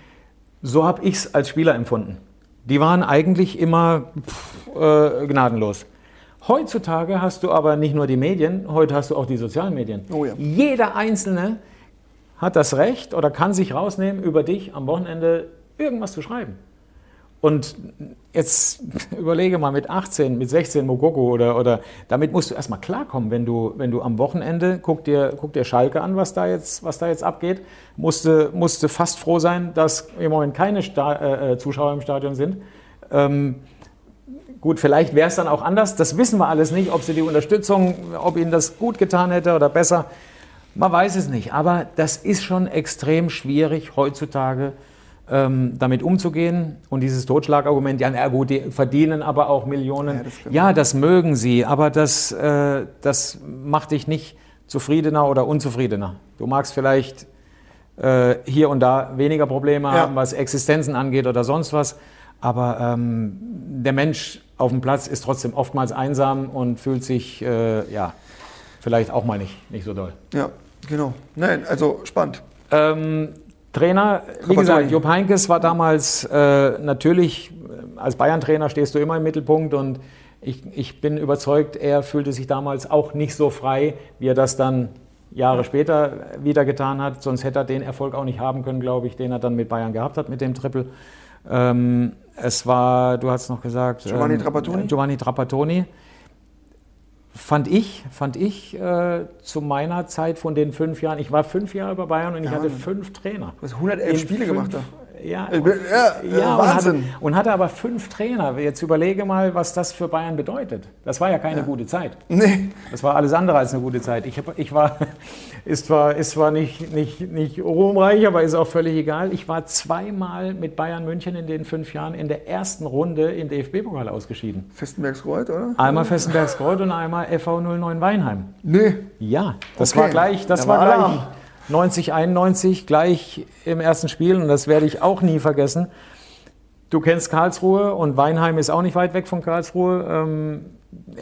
So habe ich es als Spieler empfunden. Die waren eigentlich immer pff, äh, gnadenlos. Heutzutage hast du aber nicht nur die Medien, heute hast du auch die sozialen Medien. Oh ja. Jeder Einzelne hat das Recht oder kann sich rausnehmen, über dich am Wochenende irgendwas zu schreiben. Und jetzt [LAUGHS] überlege mal mit 18, mit 16 Mokoko oder, oder damit musst du erstmal klarkommen, wenn du, wenn du am Wochenende, guck dir, guck dir Schalke an, was da jetzt, was da jetzt abgeht, musste, musste fast froh sein, dass im Moment keine Sta äh, äh Zuschauer im Stadion sind. Ähm, gut, vielleicht wäre es dann auch anders, das wissen wir alles nicht, ob sie die Unterstützung, ob ihnen das gut getan hätte oder besser. Man weiß es nicht, aber das ist schon extrem schwierig heutzutage ähm, damit umzugehen. Und dieses Totschlagargument, ja, na gut, die verdienen aber auch Millionen. Ja, das, ja, das mögen sie, aber das, äh, das macht dich nicht zufriedener oder unzufriedener. Du magst vielleicht äh, hier und da weniger Probleme ja. haben, was Existenzen angeht oder sonst was. Aber ähm, der Mensch auf dem Platz ist trotzdem oftmals einsam und fühlt sich, äh, ja, vielleicht auch mal nicht, nicht so doll. Ja, genau. Nein, also spannend. Ähm, Trainer, wie gesagt, Jupp Heinkes war damals äh, natürlich, als Bayern-Trainer stehst du immer im Mittelpunkt und ich, ich bin überzeugt, er fühlte sich damals auch nicht so frei, wie er das dann Jahre später wieder getan hat. Sonst hätte er den Erfolg auch nicht haben können, glaube ich, den er dann mit Bayern gehabt hat, mit dem Triple. Ähm, es war, du hast noch gesagt, Giovanni ähm, Trapattoni. Giovanni Trapattoni fand ich, fand ich äh, zu meiner Zeit von den fünf Jahren, ich war fünf Jahre bei Bayern und ich ja, hatte fünf Trainer. Du hast 111 Spiele fünf, gemacht da. Ja, und, ja, ja Wahnsinn. Und hatte, und hatte, aber fünf Trainer. Jetzt überlege mal, was das für Bayern bedeutet. Das war ja keine ja. gute Zeit. Nee. Das war alles andere als eine gute Zeit. Ich, hab, ich war, [LAUGHS] ist zwar, ist zwar nicht, nicht, nicht ruhmreich, aber ist auch völlig egal. Ich war zweimal mit Bayern München in den fünf Jahren in der ersten Runde im DFB-Pokal ausgeschieden. Festenbergsreuth, oder? Einmal Festenbergsreuth und einmal FV 09 Weinheim. Nee. Ja, das okay. war gleich, das war, war gleich. 90, 91 gleich im ersten Spiel und das werde ich auch nie vergessen. Du kennst Karlsruhe und Weinheim ist auch nicht weit weg von Karlsruhe. Ähm,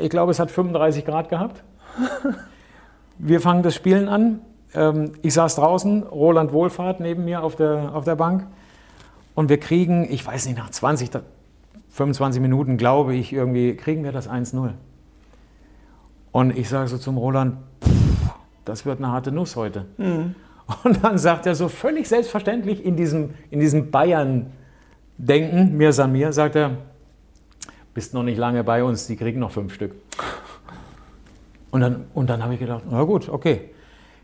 ich glaube, es hat 35 Grad gehabt. Wir fangen das Spielen an. Ähm, ich saß draußen, Roland Wohlfahrt neben mir auf der, auf der Bank und wir kriegen, ich weiß nicht, nach 20, 25 Minuten, glaube ich, irgendwie, kriegen wir das 1-0. Und ich sage so zum Roland, das wird eine harte Nuss heute. Mhm. [LAUGHS] Und dann sagt er so völlig selbstverständlich in diesem, in diesem Bayern-Denken, mir Samir, sagt er, bist noch nicht lange bei uns, die kriegen noch fünf Stück. [LAUGHS] Und dann, und dann habe ich gedacht, na gut, okay.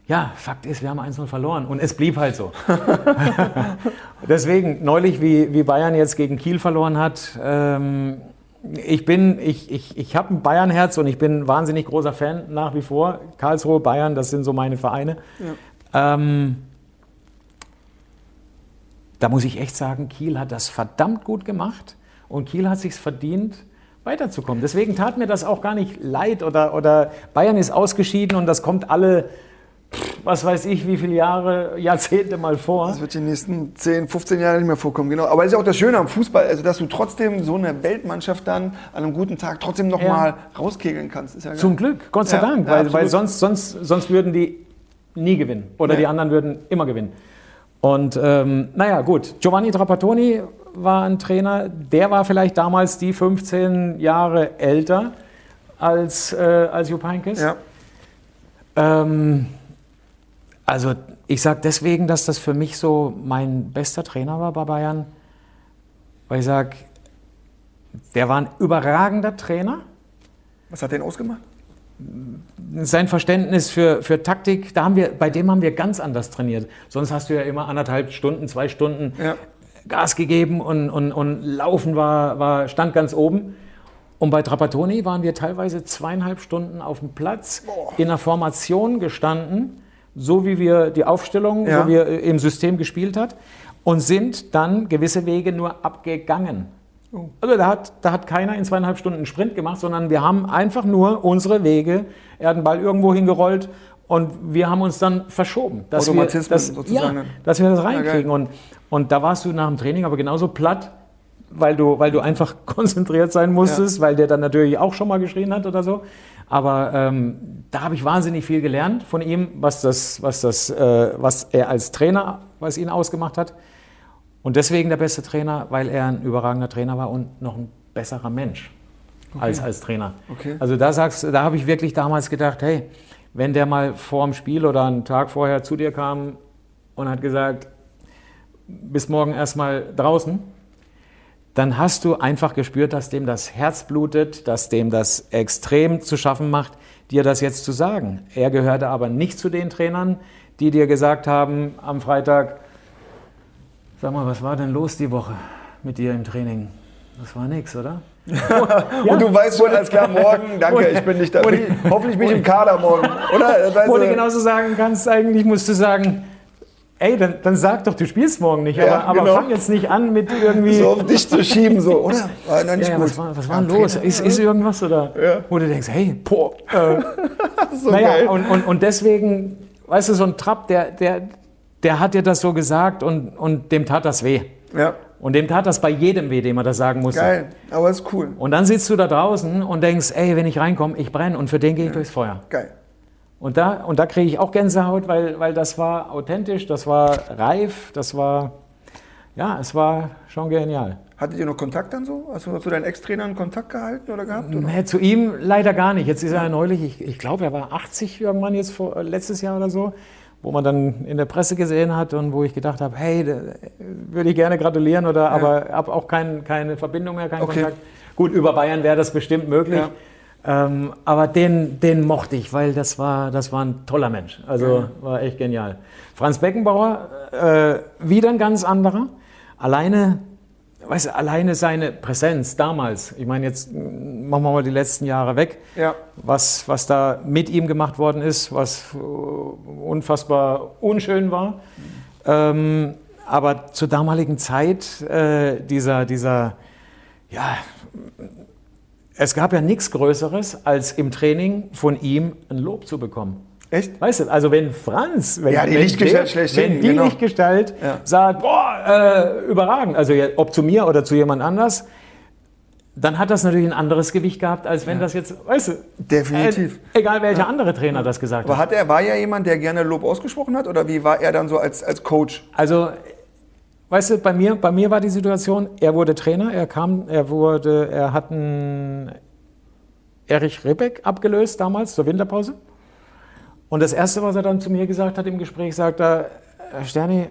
Ja, Fakt ist, wir haben 1-0 verloren und es blieb halt so. [LAUGHS] Deswegen, neulich, wie, wie Bayern jetzt gegen Kiel verloren hat, ähm, ich bin, ich, ich, ich habe ein Bayern-Herz und ich bin ein wahnsinnig großer Fan nach wie vor. Karlsruhe, Bayern, das sind so meine Vereine. Ja. Ähm, da muss ich echt sagen, Kiel hat das verdammt gut gemacht und Kiel hat sich verdient, weiterzukommen. Deswegen tat mir das auch gar nicht leid oder, oder Bayern ist ausgeschieden und das kommt alle was weiß ich, wie viele Jahre, Jahrzehnte mal vor. Das wird die nächsten 10, 15 Jahre nicht mehr vorkommen, genau. Aber es ist auch das Schöne am Fußball, also dass du trotzdem so eine Weltmannschaft dann an einem guten Tag trotzdem noch ja. mal rauskegeln kannst. Ja Zum Glück, Gott sei ja, Dank, weil, weil sonst, sonst, sonst würden die nie gewinnen oder die anderen würden immer gewinnen. Und ähm, naja, gut, Giovanni Trapattoni war ein Trainer, der war vielleicht damals die 15 Jahre älter als, äh, als Jupp Heynckes. Ja. Ähm, also ich sage deswegen, dass das für mich so mein bester Trainer war bei Bayern, weil ich sage, der war ein überragender Trainer. Was hat den ausgemacht? Sein Verständnis für, für Taktik, da haben wir, bei dem haben wir ganz anders trainiert. Sonst hast du ja immer anderthalb Stunden, zwei Stunden ja. Gas gegeben und, und, und Laufen war, war, stand ganz oben. Und bei Trapattoni waren wir teilweise zweieinhalb Stunden auf dem Platz, Boah. in einer Formation gestanden so wie wir die Aufstellung, ja. so wie er äh, im System gespielt hat, und sind dann gewisse Wege nur abgegangen. Oh. Also da hat, da hat keiner in zweieinhalb Stunden einen Sprint gemacht, sondern wir haben einfach nur unsere Wege, er hat den Ball irgendwo hingerollt und wir haben uns dann verschoben. Dass wir, dass, sozusagen. Ja, dass wir das reinkriegen. Und, und da warst du nach dem Training aber genauso platt, weil du, weil du einfach [LAUGHS] konzentriert sein musstest, ja. weil der dann natürlich auch schon mal geschrien hat oder so. Aber ähm, da habe ich wahnsinnig viel gelernt von ihm, was, das, was, das, äh, was er als Trainer, was ihn ausgemacht hat. Und deswegen der beste Trainer, weil er ein überragender Trainer war und noch ein besserer Mensch okay. als, als Trainer. Okay. Also da, sagst, da habe ich wirklich damals gedacht, hey, wenn der mal vor dem Spiel oder einen Tag vorher zu dir kam und hat gesagt, bis morgen erstmal draußen, dann hast du einfach gespürt, dass dem das Herz blutet, dass dem das extrem zu schaffen macht, dir das jetzt zu sagen. Er gehörte aber nicht zu den Trainern, die dir gesagt haben am Freitag, sag mal, was war denn los die Woche mit dir im Training? Das war nichts, oder? ja. [LAUGHS] Und du weißt schon, alles klar, morgen, danke, ich bin nicht da. Hoffentlich bin ich im Kader morgen, oder? [LAUGHS] Wo du genauso sagen kannst, eigentlich musst du sagen, ey, dann, dann sag doch, du spielst morgen nicht, aber, ja, genau. aber fang jetzt nicht an mit irgendwie... So auf dich zu schieben, so, oder? War nicht ja, gut. Was war, was war denn los? Ist, ist irgendwas, oder? Ja. Wo du denkst, hey, boah. Äh, [LAUGHS] so naja, geil. Und, und, und deswegen, weißt du, so ein Trapp, der, der, der hat dir das so gesagt und, und dem tat das weh. Ja. Und dem tat das bei jedem weh, dem er das sagen musste. Geil, aber ist cool. Und dann sitzt du da draußen und denkst, ey, wenn ich reinkomme, ich brenne und für den gehe ich ja. durchs Feuer. Geil. Und da, und da kriege ich auch Gänsehaut, weil, weil das war authentisch, das war reif, das war, ja, es war schon genial. Hattet ihr noch Kontakt dann so? Hast du zu deinen Ex-Trainern Kontakt gehalten oder gehabt? Oder? Nee, zu ihm leider gar nicht. Jetzt ist er neulich, ich, ich glaube, er war 80 irgendwann jetzt vor, letztes Jahr oder so wo man dann in der Presse gesehen hat und wo ich gedacht habe, hey, würde ich gerne gratulieren, oder, ja. aber habe auch kein, keine Verbindung mehr, keinen okay. Kontakt. Gut, über Bayern wäre das bestimmt möglich. Ja. Ähm, aber den, den mochte ich, weil das war, das war ein toller Mensch. Also war echt genial. Franz Beckenbauer, äh, wieder ein ganz anderer. Alleine weißt du, alleine seine Präsenz damals, ich meine, jetzt machen wir mal die letzten Jahre weg, ja. was, was da mit ihm gemacht worden ist, was unfassbar unschön war. Ähm, aber zur damaligen Zeit äh, dieser, dieser, ja, es gab ja nichts Größeres, als im Training von ihm ein Lob zu bekommen. Echt? Weißt du, also wenn Franz, wenn, ja, die Lichtgestalt schlechthin, wenn die genau. Lichtgestalt ja. sagt, boah, äh, überragend, also ob zu mir oder zu jemand anders, dann hat das natürlich ein anderes Gewicht gehabt, als wenn ja. das jetzt, weißt du, definitiv. Äh, egal welcher ja. andere Trainer das gesagt Aber hat. Aber er war ja jemand, der gerne Lob ausgesprochen hat, oder wie war er dann so als, als Coach? Also Weißt du, bei mir, bei mir war die Situation, er wurde Trainer, er kam, er wurde, er hat einen Erich Ribbeck abgelöst damals zur Winterpause. Und das Erste, was er dann zu mir gesagt hat im Gespräch, sagt er, Sterni,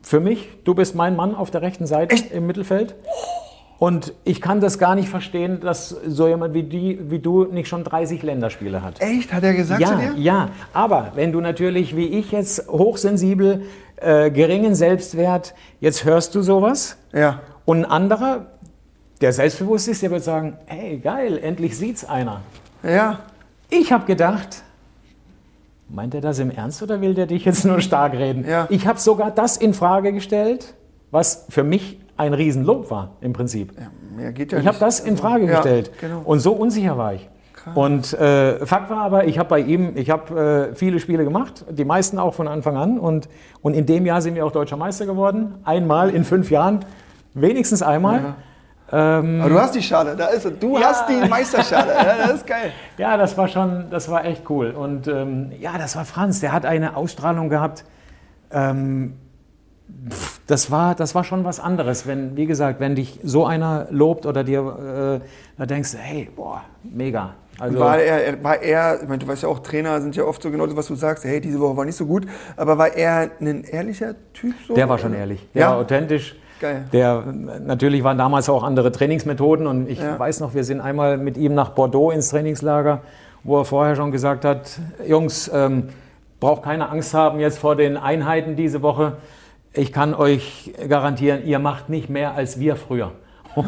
für mich, du bist mein Mann auf der rechten Seite Echt? im Mittelfeld. Und ich kann das gar nicht verstehen, dass so jemand wie, die, wie du nicht schon 30 Länderspiele hat. Echt? Hat er gesagt ja, zu dir? Ja, aber wenn du natürlich wie ich jetzt hochsensibel, äh, geringen Selbstwert, jetzt hörst du sowas. Ja. Und ein anderer, der selbstbewusst ist, der wird sagen, hey, geil, endlich sieht's einer. Ja. Ich habe gedacht, meint er das im Ernst oder will der dich jetzt nur stark reden? Ja. Ich habe sogar das in Frage gestellt, was für mich ein Riesenlob war im Prinzip. Ja, ja ich habe das in Frage also, gestellt genau. und so unsicher war ich. Krass. Und äh, Fakt war aber, ich habe bei ihm, ich habe äh, viele Spiele gemacht, die meisten auch von Anfang an und, und in dem Jahr sind wir auch deutscher Meister geworden. Einmal in fünf Jahren, wenigstens einmal. Ähm, Aber du hast die Schale, da ist es. Du ja. hast die Meisterschale, das ist geil. [LAUGHS] Ja, das war schon, das war echt cool. Und ähm, ja, das war Franz, der hat eine Ausstrahlung gehabt. Ähm, das war, das war schon was anderes, wenn, wie gesagt, wenn dich so einer lobt oder dir, äh, da denkst du, hey, boah, mega. Also war er, war er, ich meine, du weißt ja auch, Trainer sind ja oft so genau was du sagst, hey, diese Woche war nicht so gut, aber war er ein ehrlicher Typ so? Der war schon ehrlich, der ja? war authentisch. Geil. Der, natürlich waren damals auch andere Trainingsmethoden und ich ja. weiß noch, wir sind einmal mit ihm nach Bordeaux ins Trainingslager, wo er vorher schon gesagt hat, Jungs, ähm, braucht keine Angst haben jetzt vor den Einheiten diese Woche. Ich kann euch garantieren, ihr macht nicht mehr als wir früher. [LAUGHS] und,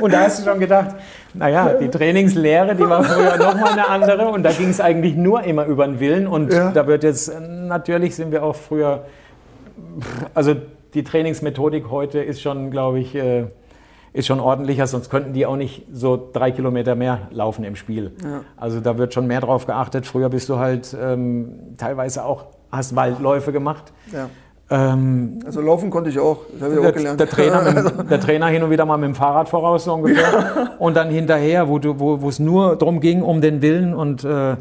und, da hast du schon gedacht, naja, die Trainingslehre, die war früher nochmal eine andere und da ging es eigentlich nur immer über den Willen und ja. da wird jetzt, natürlich sind wir auch früher also die Trainingsmethodik heute ist schon, glaube ich, äh, ist schon ordentlicher, sonst könnten die auch nicht so drei Kilometer mehr laufen im Spiel. Ja. Also da wird schon mehr drauf geachtet. Früher bist du halt ähm, teilweise auch, hast Waldläufe gemacht. Ja. Ähm, also laufen konnte ich auch, das habe ich der, auch gelernt. Der Trainer, mit, [LAUGHS] der Trainer hin und wieder mal mit dem Fahrrad voraus so ungefähr. Ja. Und dann hinterher, wo, du, wo, es nur darum ging, um den Willen und äh,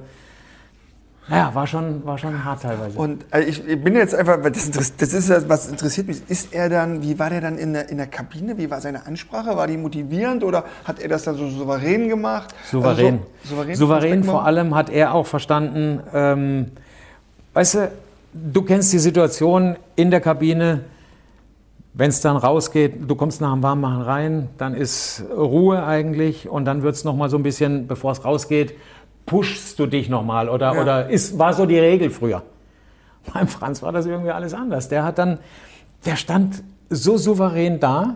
ja, war schon, war schon hart teilweise. Und also ich, ich, bin jetzt einfach, das, das ist ja, was interessiert mich, ist er dann, wie war der dann in der, in der Kabine? Wie war seine Ansprache? War die motivierend oder hat er das dann so souverän gemacht? Souverän. Also so, souverän, souverän vor allem hat er auch verstanden, ähm, weißt du, du kennst die Situation in der Kabine, wenn es dann rausgeht, du kommst nach dem Warmmachen rein, dann ist Ruhe eigentlich und dann wird es nochmal so ein bisschen, bevor es rausgeht, pushst du dich nochmal oder, ja. oder ist, war so die Regel früher. [LAUGHS] Beim Franz war das irgendwie alles anders. Der hat dann, der stand so souverän da,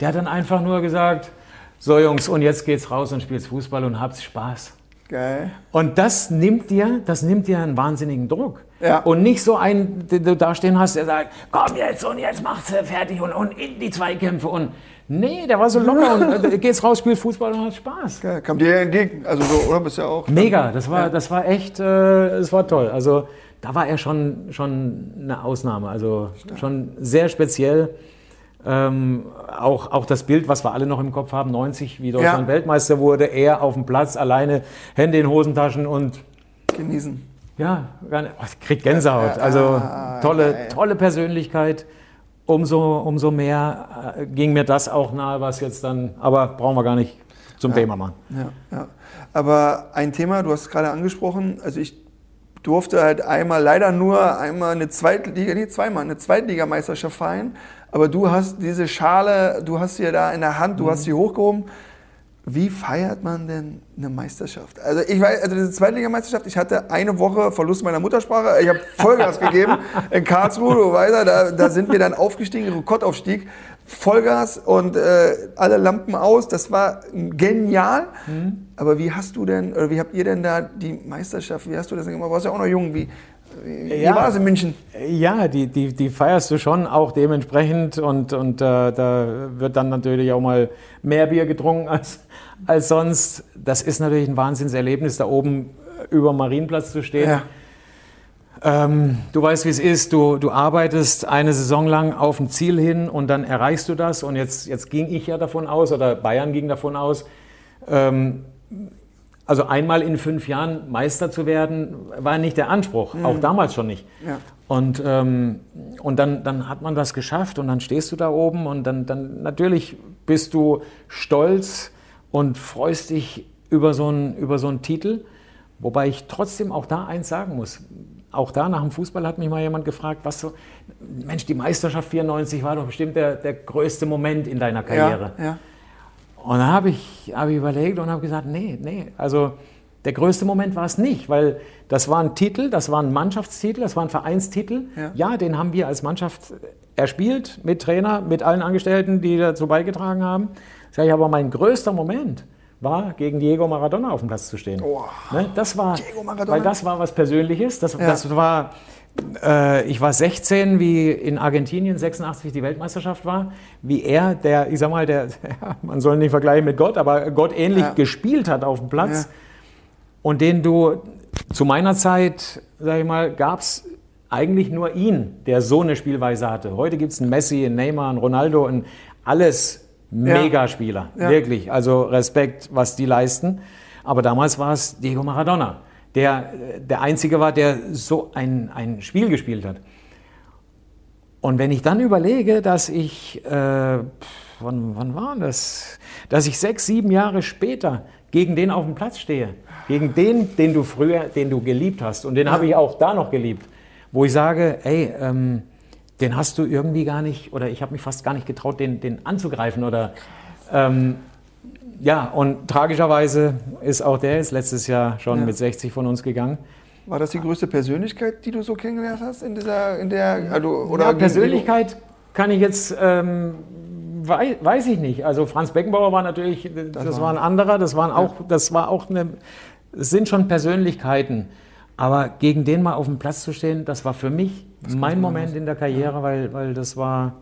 der hat dann einfach nur gesagt, so Jungs, und jetzt geht's raus und spielst Fußball und habt Spaß. Geil. Und das nimmt dir, das nimmt dir einen wahnsinnigen Druck. Ja. Und nicht so einen, den du da stehen hast, der sagt, komm jetzt und jetzt macht's fertig und, und in die Zweikämpfe und Nee, der war so locker [LAUGHS] und äh, geht's raus, spielt Fußball und hat Spaß. Geil. Kam dir entgegen, also so, oder bist ja auch? Mega, das war, ja. das war echt, äh, das war toll. Also da war er schon, schon eine Ausnahme, also Stark. schon sehr speziell. Ähm, auch, auch das Bild, was wir alle noch im Kopf haben, 90, wie Deutschland ja. Weltmeister wurde, er auf dem Platz, alleine, Hände in Hosentaschen und genießen. Ja, oh, kriegt Gänsehaut. Also tolle, tolle Persönlichkeit. Umso, umso mehr äh, ging mir das auch nahe, was jetzt dann, aber brauchen wir gar nicht zum ja. Thema machen. Ja, ja. Aber ein Thema, du hast es gerade angesprochen, also ich durfte halt einmal, leider nur einmal eine Zweitliga, nee, zweimal eine Zweitligameisterschaft feiern. Aber du hast diese Schale, du hast sie da in der Hand, du mhm. hast sie hochgehoben. Wie feiert man denn eine Meisterschaft? Also ich weiß, also diese Zweitligameisterschaft, ich hatte eine Woche Verlust meiner Muttersprache. Ich habe Vollgas [LAUGHS] gegeben in Karlsruhe, du weißt, da, da sind wir dann aufgestiegen, Rekordaufstieg. Vollgas und äh, alle Lampen aus. Das war genial. Mhm. Aber wie hast du denn, oder wie habt ihr denn da die Meisterschaft, wie hast du das denn gemacht? Du warst ja auch noch jung. Wie, wie ja, war es in München? Ja, die, die, die feierst du schon auch dementsprechend und, und äh, da wird dann natürlich auch mal mehr Bier getrunken als, als sonst. Das ist natürlich ein Wahnsinnserlebnis, da oben über dem Marienplatz zu stehen. Ja. Ähm, du weißt, wie es ist. Du, du arbeitest eine Saison lang auf ein Ziel hin und dann erreichst du das. Und jetzt, jetzt ging ich ja davon aus, oder Bayern ging davon aus, ähm, also einmal in fünf Jahren Meister zu werden, war nicht der Anspruch, mhm. auch damals schon nicht. Ja. Und, ähm, und dann, dann hat man das geschafft und dann stehst du da oben und dann, dann natürlich bist du stolz und freust dich über so einen, über so einen Titel. Wobei ich trotzdem auch da eins sagen muss auch da nach dem Fußball hat mich mal jemand gefragt, was so, Mensch, die Meisterschaft 94 war doch bestimmt der, der größte Moment in deiner Karriere. Ja, ja. Und dann habe ich, hab ich überlegt und habe gesagt, nee, nee, also der größte Moment war es nicht, weil das war ein Titel, das war ein Mannschaftstitel, das war ein Vereinstitel. Ja, ja den haben wir als Mannschaft erspielt, mit Trainer, mit allen Angestellten, die dazu beigetragen haben. Sag ich, aber mein größter Moment war, gegen Diego Maradona auf dem Platz zu stehen. Oh, ne? Das war, weil das war was Persönliches. Das, ja. das war, ich war 16, wie in Argentinien 86 die Weltmeisterschaft war, wie er, der, ich sag mal, der, [LAUGHS] man soll nicht vergleichen mit Gott, aber Gott ähnlich ja. gespielt hat auf dem Platz ja. und den du zu meiner Zeit, sag ich mal, gab es eigentlich nur ihn, der so eine Spielweise hatte. Heute gibt es einen Messi, einen Neymar, einen Ronaldo, einen alles Megaspieler, ja. wirklich. Also Respekt, was die leisten. Aber damals war es Diego Maradona, der der Einzige war, der so ein, ein Spiel gespielt hat. Und wenn ich dann überlege, dass ich, äh, wann, wann war das? Dass ich sechs, sieben Jahre später gegen den auf dem Platz stehe, gegen den, den du früher, den du geliebt hast, und den ja. habe ich auch da noch geliebt, wo ich sage, ey, ähm, den hast du irgendwie gar nicht, oder ich habe mich fast gar nicht getraut, den, den anzugreifen. Oder ähm, ja, und tragischerweise ist auch der jetzt letztes Jahr schon ja. mit 60 von uns gegangen. War das die größte Persönlichkeit, die du so kennengelernt hast in dieser, in der, also, oder ja, Persönlichkeit kann ich jetzt, ähm, weiß, weiß, ich nicht. Also Franz Beckenbauer war natürlich, das, das war ein anderer, das waren auch, das war auch eine, es sind schon Persönlichkeiten. Aber gegen den mal auf dem Platz zu stehen, das war für mich mein Moment in der Karriere, ja. weil, weil das war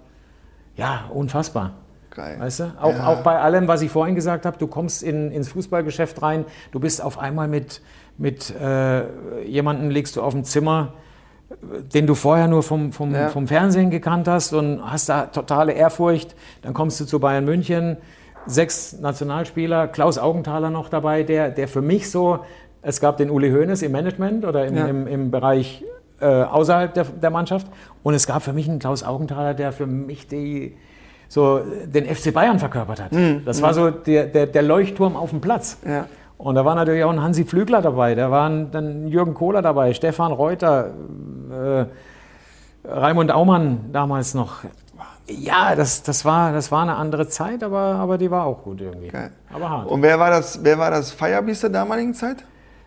ja unfassbar. Geil. Weißt du? Auch, ja. auch bei allem, was ich vorhin gesagt habe, du kommst in, ins Fußballgeschäft rein, du bist auf einmal mit, mit äh, jemandem, legst du auf dem Zimmer, den du vorher nur vom, vom, ja. vom Fernsehen gekannt hast und hast da totale Ehrfurcht. Dann kommst du zu Bayern München, sechs Nationalspieler, Klaus Augenthaler noch dabei, der, der für mich so, es gab den Uli Hoeneß im Management oder im, ja. im, im Bereich äh, außerhalb der, der, Mannschaft. Und es gab für mich einen Klaus Augenthaler, der für mich die, so den FC Bayern verkörpert hat. Mhm. Das war so der, der, der, Leuchtturm auf dem Platz. Ja. Und da war natürlich auch ein Hansi Flügler dabei, da waren dann Jürgen Kohler dabei, Stefan Reuter, äh, Raimund Aumann damals noch. Ja, das, das, war, das war eine andere Zeit, aber, aber die war auch gut irgendwie. Geil. Aber hart. Und wer war das, wer war das Firebeast der damaligen Zeit?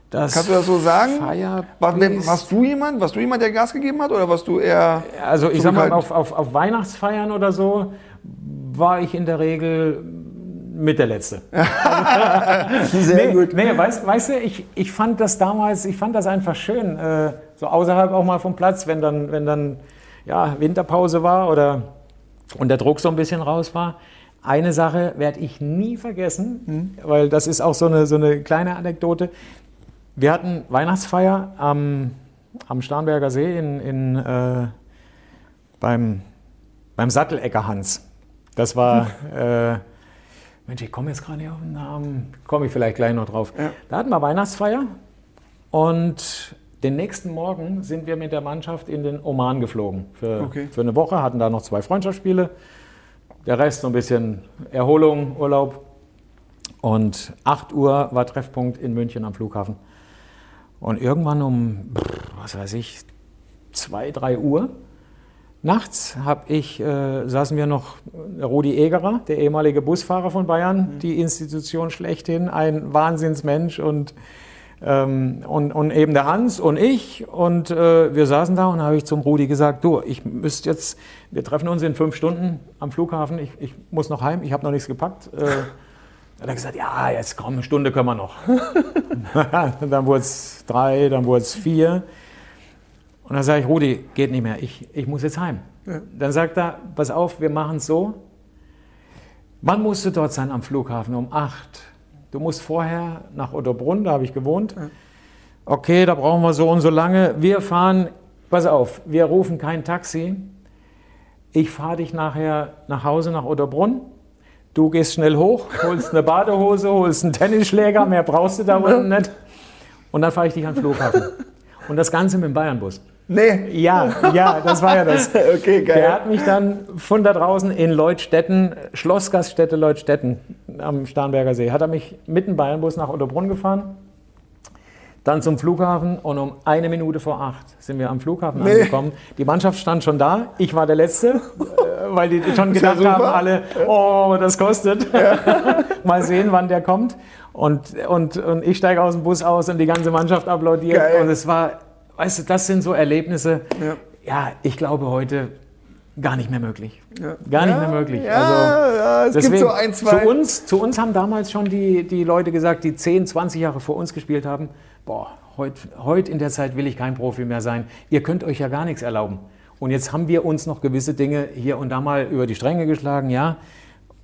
Das Kannst du das so sagen? Firebeast- War, wer- warst du jemand? Warst du jemand, der Gas gegeben hat? Oder warst du eher. Also ich sag mal, auf, auf, auf Weihnachtsfeiern oder so war ich in der Regel mit der Letzte. [LAUGHS] Sehr nee, gut. Nee, weißt, weißt du, ich, ich fand das damals, ich fand das einfach schön, äh, so außerhalb auch mal vom Platz, wenn dann, wenn dann ja, Winterpause war oder und der Druck so ein bisschen raus war. Eine Sache werde ich nie vergessen, weil das ist auch so eine, so eine kleine Anekdote. Wir hatten Weihnachtsfeier am, am Starnberger See in, in, äh, beim, beim Sattelecker Hans. Das war, äh, Mensch, ich komme jetzt gerade nicht auf den Namen, komme ich vielleicht gleich noch drauf. Ja. Da hatten wir Weihnachtsfeier und den nächsten Morgen sind wir mit der Mannschaft in den Oman geflogen. Für, Okay. für eine Woche, hatten da noch zwei Freundschaftsspiele. Der Rest so ein bisschen Erholung, Urlaub. Und 8 Uhr war Treffpunkt in München am Flughafen. Und irgendwann um, was weiß ich, 2, 3 Uhr nachts hab ich, äh, saßen wir noch äh, Rudi Egerer, der ehemalige Busfahrer von Bayern, die Institution schlechthin, ein Wahnsinnsmensch und, ähm, und, und eben der Hans und ich. Und äh, wir saßen da und habe ich zum Rudi gesagt, du, ich müsste jetzt, wir treffen uns in fünf Stunden am Flughafen, ich, ich muss noch heim, ich habe noch nichts gepackt. Äh, hat er gesagt, ja, jetzt komm, eine Stunde können wir noch. [LAUGHS] [LAUGHS] dann wurde es drei, dann wurde es vier. Und dann sage ich, Rudi, geht nicht mehr, ich, ich muss jetzt heim. Dann sagt er, pass auf, wir machen es so. Wann musst du dort sein am Flughafen? Um acht. Du musst vorher nach Ottobrunn, da habe ich gewohnt. Okay, da brauchen wir so und so lange. Wir fahren, pass auf, wir rufen kein Taxi. Ich fahre dich nachher nach Hause nach Ottobrunn. Du gehst schnell hoch, holst eine Badehose, holst einen Tennisschläger, mehr brauchst du da unten nicht. Und dann fahre ich dich an den Flughafen. Und das Ganze mit dem Bayernbus. Nee. Ja, ja, das war ja das. [LAUGHS] Okay, geil. Der hat mich dann von da draußen in Leutstetten, Schlossgaststätte Leutstetten am Starnberger See, hat er mich mit dem Bayernbus nach Ottobrunn gefahren. Dann zum Flughafen und um eine Minute vor acht sind wir am Flughafen Nee. angekommen. Die Mannschaft stand schon da, ich war der Letzte, äh, weil die schon ja gedacht haben, alle, oh, das kostet. [LAUGHS] Mal sehen, wann der kommt. Und, und, und ich steige aus dem Bus aus und die ganze Mannschaft applaudiert. Geil. Und es war, weißt du, das sind so Erlebnisse, Ja. ja, ich glaube heute gar nicht mehr möglich. Ja. Gar nicht Ja, mehr möglich. Ja, Also, ja, es gibt so ein, zwei. Zu uns, zu uns haben damals schon die, die Leute gesagt, die 10, 20 Jahre vor uns gespielt haben, boah, heute heut in der Zeit will ich kein Profi mehr sein. Ihr könnt euch ja gar nichts erlauben. Und jetzt haben wir uns noch gewisse Dinge hier und da mal über die Stränge geschlagen, ja.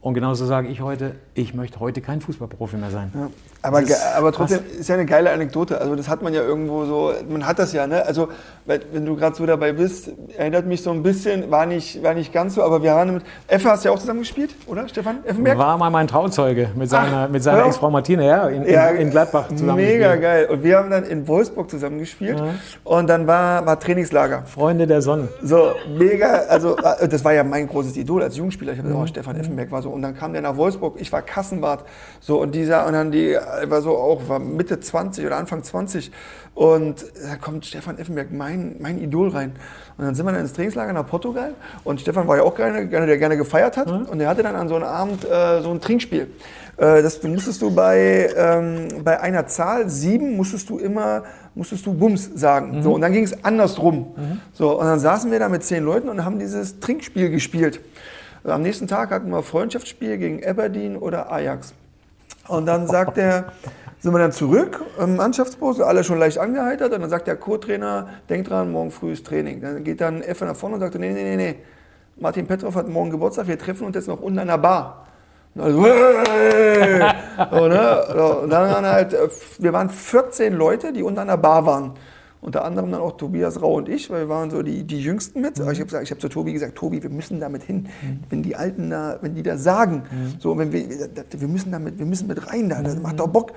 Und genauso sage ich heute, ich möchte heute kein Fußballprofi mehr sein. Ja, aber, aber krass. trotzdem ist ja eine geile Anekdote. Also das hat man ja irgendwo so, man hat das ja, ne? Also wenn du gerade so dabei bist, erinnert mich so ein bisschen, war nicht, war nicht ganz so, aber wir haben mit, Effe hast du ja auch zusammen gespielt, oder Stefan Effenberg? War mal mein Trauzeuge mit seiner, mit seiner. Ex-Frau Martina, ja, in, in, in Gladbach zusammen. Mega gespielt. geil. Und wir haben dann in Wolfsburg zusammen gespielt und dann war, war Trainingslager. Freunde der Sonne. So, mega, also äh, das war ja mein großes Idol als Jugendspieler. Ich habe gesagt, oh, Stefan Effenberg war so. Und dann kam der nach Wolfsburg, ich war Kassenwart. So, und dieser, und dann die, war so auch, war Mitte 20 oder Anfang 20. Und da kommt Stefan Effenberg, mein, mein Idol rein. Und dann sind wir dann ins Trainingslager nach Portugal. Und Stefan war ja auch gerne, der gerne gefeiert hat. Und der hatte dann an so einem Abend äh, so ein Trinkspiel. Äh, das musstest du bei, ähm, bei einer Zahl, sieben, musstest du immer, musstest du Bums sagen. So, und dann ging es andersrum. So, und dann saßen wir da mit zehn Leuten und haben dieses Trinkspiel gespielt. Am nächsten Tag hatten wir Freundschaftsspiel gegen Aberdeen oder Ajax. Und dann sagt er, sind wir dann zurück im Mannschaftsbus, alle schon leicht angeheitert. Und dann sagt der Co-Trainer, denk dran, morgen früh ist Training. Dann geht dann Effe nach vorne und sagt, nee, nee, nee, nee. Martin Petrov hat morgen Geburtstag, wir treffen uns jetzt noch unten an der Bar. Und hey! so, ne? und dann waren halt, äh, wir waren 14 Leute, die unten an der Bar waren. Unter anderem dann auch Tobias Rau und ich, weil wir waren so die, die Jüngsten mit. Aber ich habe hab zu Tobi gesagt, Tobi, wir müssen damit hin. Wenn die Alten da, wenn die da sagen, so, wenn wir, wir müssen damit, wir müssen mit rein da, das macht doch Bock.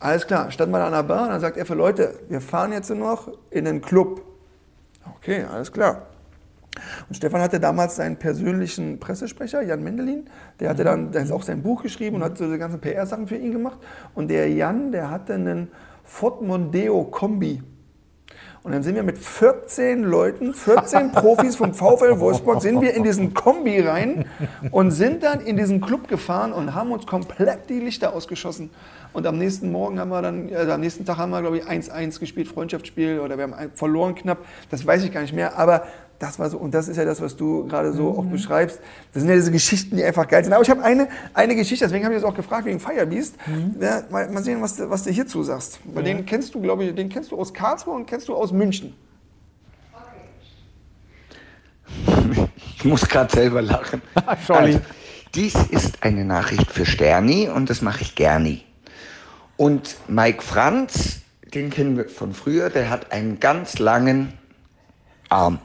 Alles klar, standen wir da an der Bar und dann sagt er für Leute, wir fahren jetzt noch in den Club. Okay, alles klar. Und Stefan hatte damals seinen persönlichen Pressesprecher, Jan Mendelin, der hatte dann der hat auch sein Buch geschrieben und hat so die ganzen PR-Sachen für ihn gemacht. Und der Jan, der hatte einen Ford Mondeo Kombi. Und dann sind wir mit 14 Leuten, 14 [LAUGHS] Profis vom VfL Wolfsburg, sind wir in diesen [LAUGHS] Kombi rein und sind dann in diesen Club gefahren und haben uns komplett die Lichter ausgeschossen. Und am nächsten Morgen haben wir dann, also am nächsten Tag haben wir, glaube ich, 1-1 gespielt, Freundschaftsspiel oder wir haben verloren knapp, das weiß ich gar nicht mehr. Aber das war so, und das ist ja das, was du gerade so mhm. auch beschreibst. Das sind ja diese Geschichten, die einfach geil sind. Aber ich habe eine, eine Geschichte, deswegen habe ich das auch gefragt wegen Firebeast. Mhm. Ja, mal, mal, sehen, was du, was du hierzu sagst. Weil ja. den kennst du, glaube ich, den kennst du aus Karlsruhe und kennst du aus München. Ich muss gerade selber lachen. [LAUGHS] also, dies ist eine Nachricht für Sterni und das mache ich gerne. Und Mike Franz, den kennen wir von früher, der hat einen ganz langen Arm.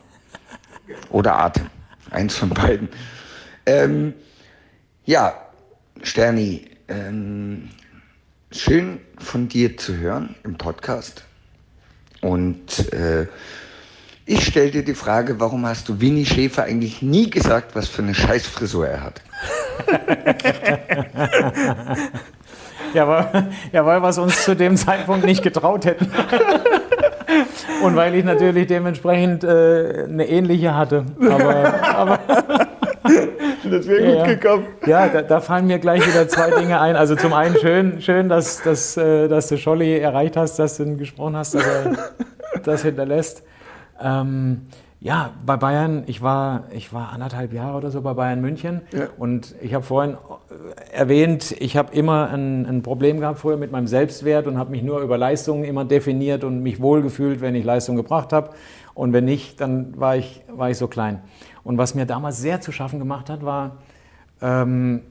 Oder Atem. Eins von beiden. Ähm, ja, Sterni, ähm, schön von dir zu hören im Podcast. Und äh, ich stelle dir die Frage, warum hast du Winnie Schäfer eigentlich nie gesagt, was für eine Scheißfrisur er hat? [LAUGHS] ja, weil, ja, weil wir es uns zu dem Zeitpunkt nicht getraut hätten. Und weil ich natürlich dementsprechend äh, eine ähnliche hatte. Aber, aber [LAUGHS] das wäre gut gekommen. Ja, da, da, fallen mir gleich wieder zwei Dinge ein. Also zum einen schön, schön dass, dass, äh, dass du Scholli erreicht hast, dass du gesprochen hast, dass er das hinterlässt. Ähm, ja, bei Bayern, ich war, ich war anderthalb Jahre oder so bei Bayern München ja. und ich habe vorhin äh, erwähnt, ich habe immer ein, ein, Problem gehabt früher mit meinem Selbstwert und habe mich nur über Leistungen immer definiert und mich wohlgefühlt, wenn ich Leistung gebracht habe und wenn nicht, dann war ich, war ich so klein. Und was mir damals sehr zu schaffen gemacht hat, war, ähm,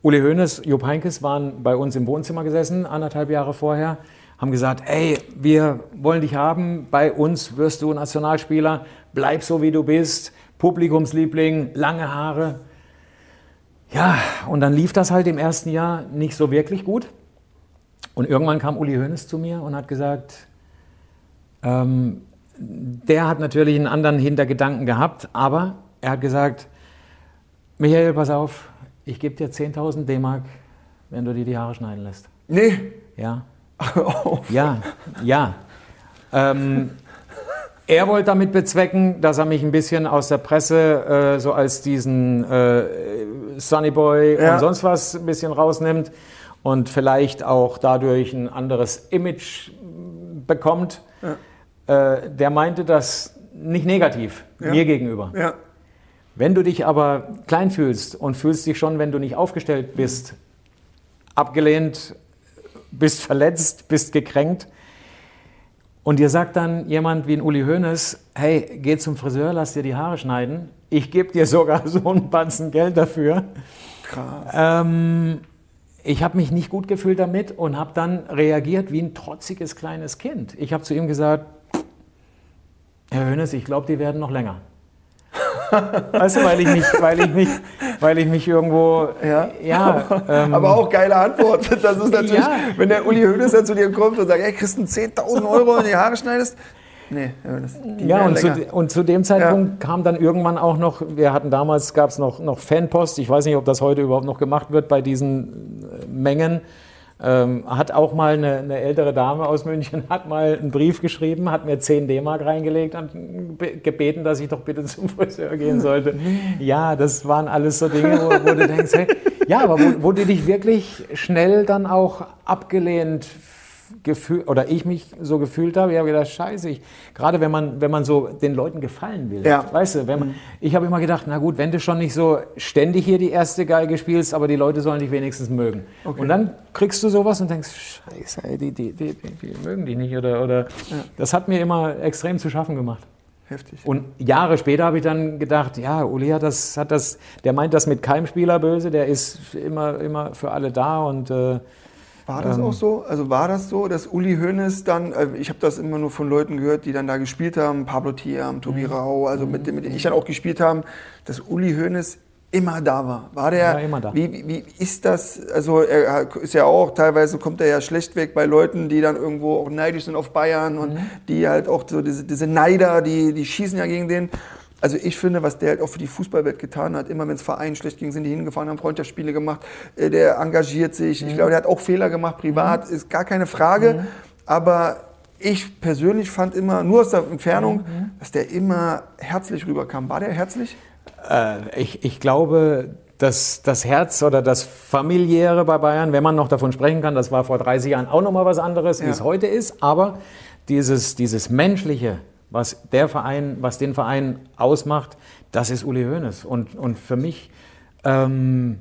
Uli Hoeneß, Jupp Heinkes waren bei uns im Wohnzimmer gesessen, anderthalb Jahre vorher haben gesagt, ey, wir wollen dich haben, bei uns wirst du Nationalspieler, bleib so wie du bist, Publikumsliebling, lange Haare. Ja, und dann lief das halt im ersten Jahr nicht so wirklich gut. Und irgendwann kam Uli Hoeneß zu mir und hat gesagt, ähm, der hat natürlich einen anderen Hintergedanken gehabt, aber er hat gesagt, Michael, pass auf, ich gebe dir 10.000 D-Mark, wenn du dir die Haare schneiden lässt. Nee. Ja. Ja, ja. Ähm, er wollte damit bezwecken, dass er mich ein bisschen aus der Presse äh, so als diesen äh, Sunnyboy ja. und sonst was ein bisschen rausnimmt und vielleicht auch dadurch ein anderes Image bekommt. Ja. Äh, der meinte das nicht negativ ja. mir gegenüber. Wenn du dich aber klein fühlst und fühlst dich schon, wenn du nicht aufgestellt bist, abgelehnt, bist verletzt, bist gekränkt. Und dir sagt dann jemand wie ein Uli Hoeneß, hey, geh zum Friseur, lass dir die Haare schneiden. Ich gebe dir sogar [LAUGHS] so einen Batzen Geld dafür. Krass. Ähm, ich habe mich nicht gut gefühlt damit und habe dann reagiert wie ein trotziges kleines Kind. Ich habe zu ihm gesagt, Herr Hoeneß, ich glaube, die werden noch länger. Weißt du, weil ich mich, weil ich mich, weil ich mich irgendwo, ja, ja ähm, aber auch geile Antwort. Das ist natürlich, ja. wenn der Uli Hoeneß dann zu dir kommt und sagt, ey, kriegst du 10.000 Euro, wenn die Haare schneidest? Nee, das, ja, und zu, und zu, dem Zeitpunkt ja. kam dann irgendwann auch noch, wir hatten damals, gab es noch, noch Fanpost, ich weiß nicht, ob das heute überhaupt noch gemacht wird bei diesen äh, Mengen. Ähm, hat auch mal eine, eine, ältere Dame aus München, hat mal einen Brief geschrieben, hat mir 10 D-Mark reingelegt und gebeten, dass ich doch bitte zum [LAUGHS] Friseur gehen sollte. Ja, das waren alles so Dinge, wo, wo du denkst, hey, ja, aber wo, wo du dich wirklich schnell dann auch abgelehnt gefühlt, oder ich mich so gefühlt habe, ich habe gedacht, scheiße, ich, gerade wenn man, wenn man so den Leuten gefallen will, ja. weißt du, wenn man, mhm. ich habe immer gedacht, na gut, wenn du schon nicht so ständig hier die erste Geige spielst, aber die Leute sollen dich wenigstens mögen. Okay. Und dann kriegst du sowas und denkst, scheiße, ey, die, die, die, die, mögen dich nicht, oder, oder, ja. das hat mir immer extrem zu schaffen gemacht. Heftig. Und Jahre später habe ich dann gedacht, ja, Uli hat das, hat das, der meint das mit keinem Spieler böse, der ist immer, immer für alle da und äh, war das ähm, auch so? Also war das so, dass Uli Hoeneß dann, äh, ich habe das immer nur von Leuten gehört, die dann da gespielt haben, Pablo Thiam, Tobi mhm. Rau, also mit, mit denen ich dann auch gespielt habe, dass Uli Hoeneß immer da war. War der, ja, immer da. Wie, wie, wie ist das? Also er ist ja auch, teilweise kommt er ja schlecht weg bei Leuten, die dann irgendwo auch neidisch sind auf Bayern und mhm. die halt auch so diese, diese Neider, die, die schießen ja gegen den. Also ich finde, was der halt auch für die Fußballwelt getan hat, immer wenn es Vereinen schlecht ging, sind die hingefahren, haben Freundschaftsspiele gemacht, äh, der engagiert sich. Mhm. Ich glaube, der hat auch Fehler gemacht, privat, mhm. ist gar keine Frage. Mhm. Aber ich persönlich fand immer, nur aus der Entfernung, mhm. dass der immer herzlich rüberkam. War der herzlich? Äh, ich, ich glaube, dass das Herz oder das Familiäre bei Bayern, wenn man noch davon sprechen kann, das war vor 30 Jahren auch nochmal was anderes, ja. wie es heute ist, aber dieses, dieses Menschliche, was der Verein, was den Verein ausmacht, das ist Uli Hoeneß. Und, und für mich ähm,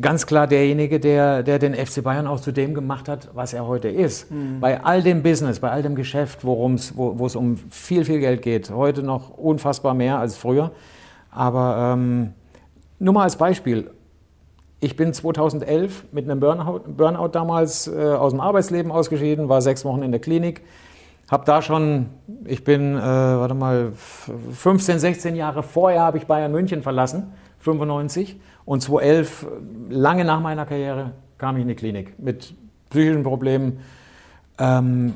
ganz klar derjenige, der, der den FC Bayern auch zu dem gemacht hat, was er heute ist. Mhm. Bei all dem Business, bei all dem Geschäft, worum's, wo, es um viel, viel Geld geht, heute noch unfassbar mehr als früher. Aber ähm, nur mal als Beispiel. Ich bin 2011 mit einem Burnout, Burnout damals äh, aus dem Arbeitsleben ausgeschieden, war sechs Wochen in der Klinik. Habe da schon, ich bin, äh, warte mal, 15, 16 Jahre vorher habe ich Bayern München verlassen, 95. Und 2011, lange nach meiner Karriere, kam ich in die Klinik mit psychischen Problemen. Ähm,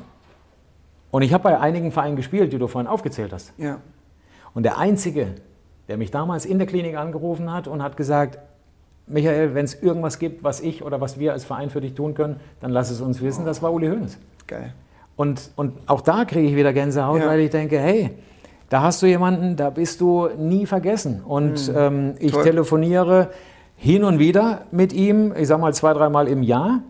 und ich habe bei einigen Vereinen gespielt, die du vorhin aufgezählt hast. Ja. Und der einzige, der mich damals in der Klinik angerufen hat und hat gesagt, Michael, wenn es irgendwas gibt, was ich oder was wir als Verein für dich tun können, dann lass es uns wissen. Das war Uli Hoeneß. Geil. Und, und auch da kriege ich wieder Gänsehaut, ja. weil ich denke, hey, da hast du jemanden, da bist du nie vergessen. Und mhm. ähm, ich Toll. telefoniere hin und wieder mit ihm, ich sage mal zwei, dreimal im Jahr.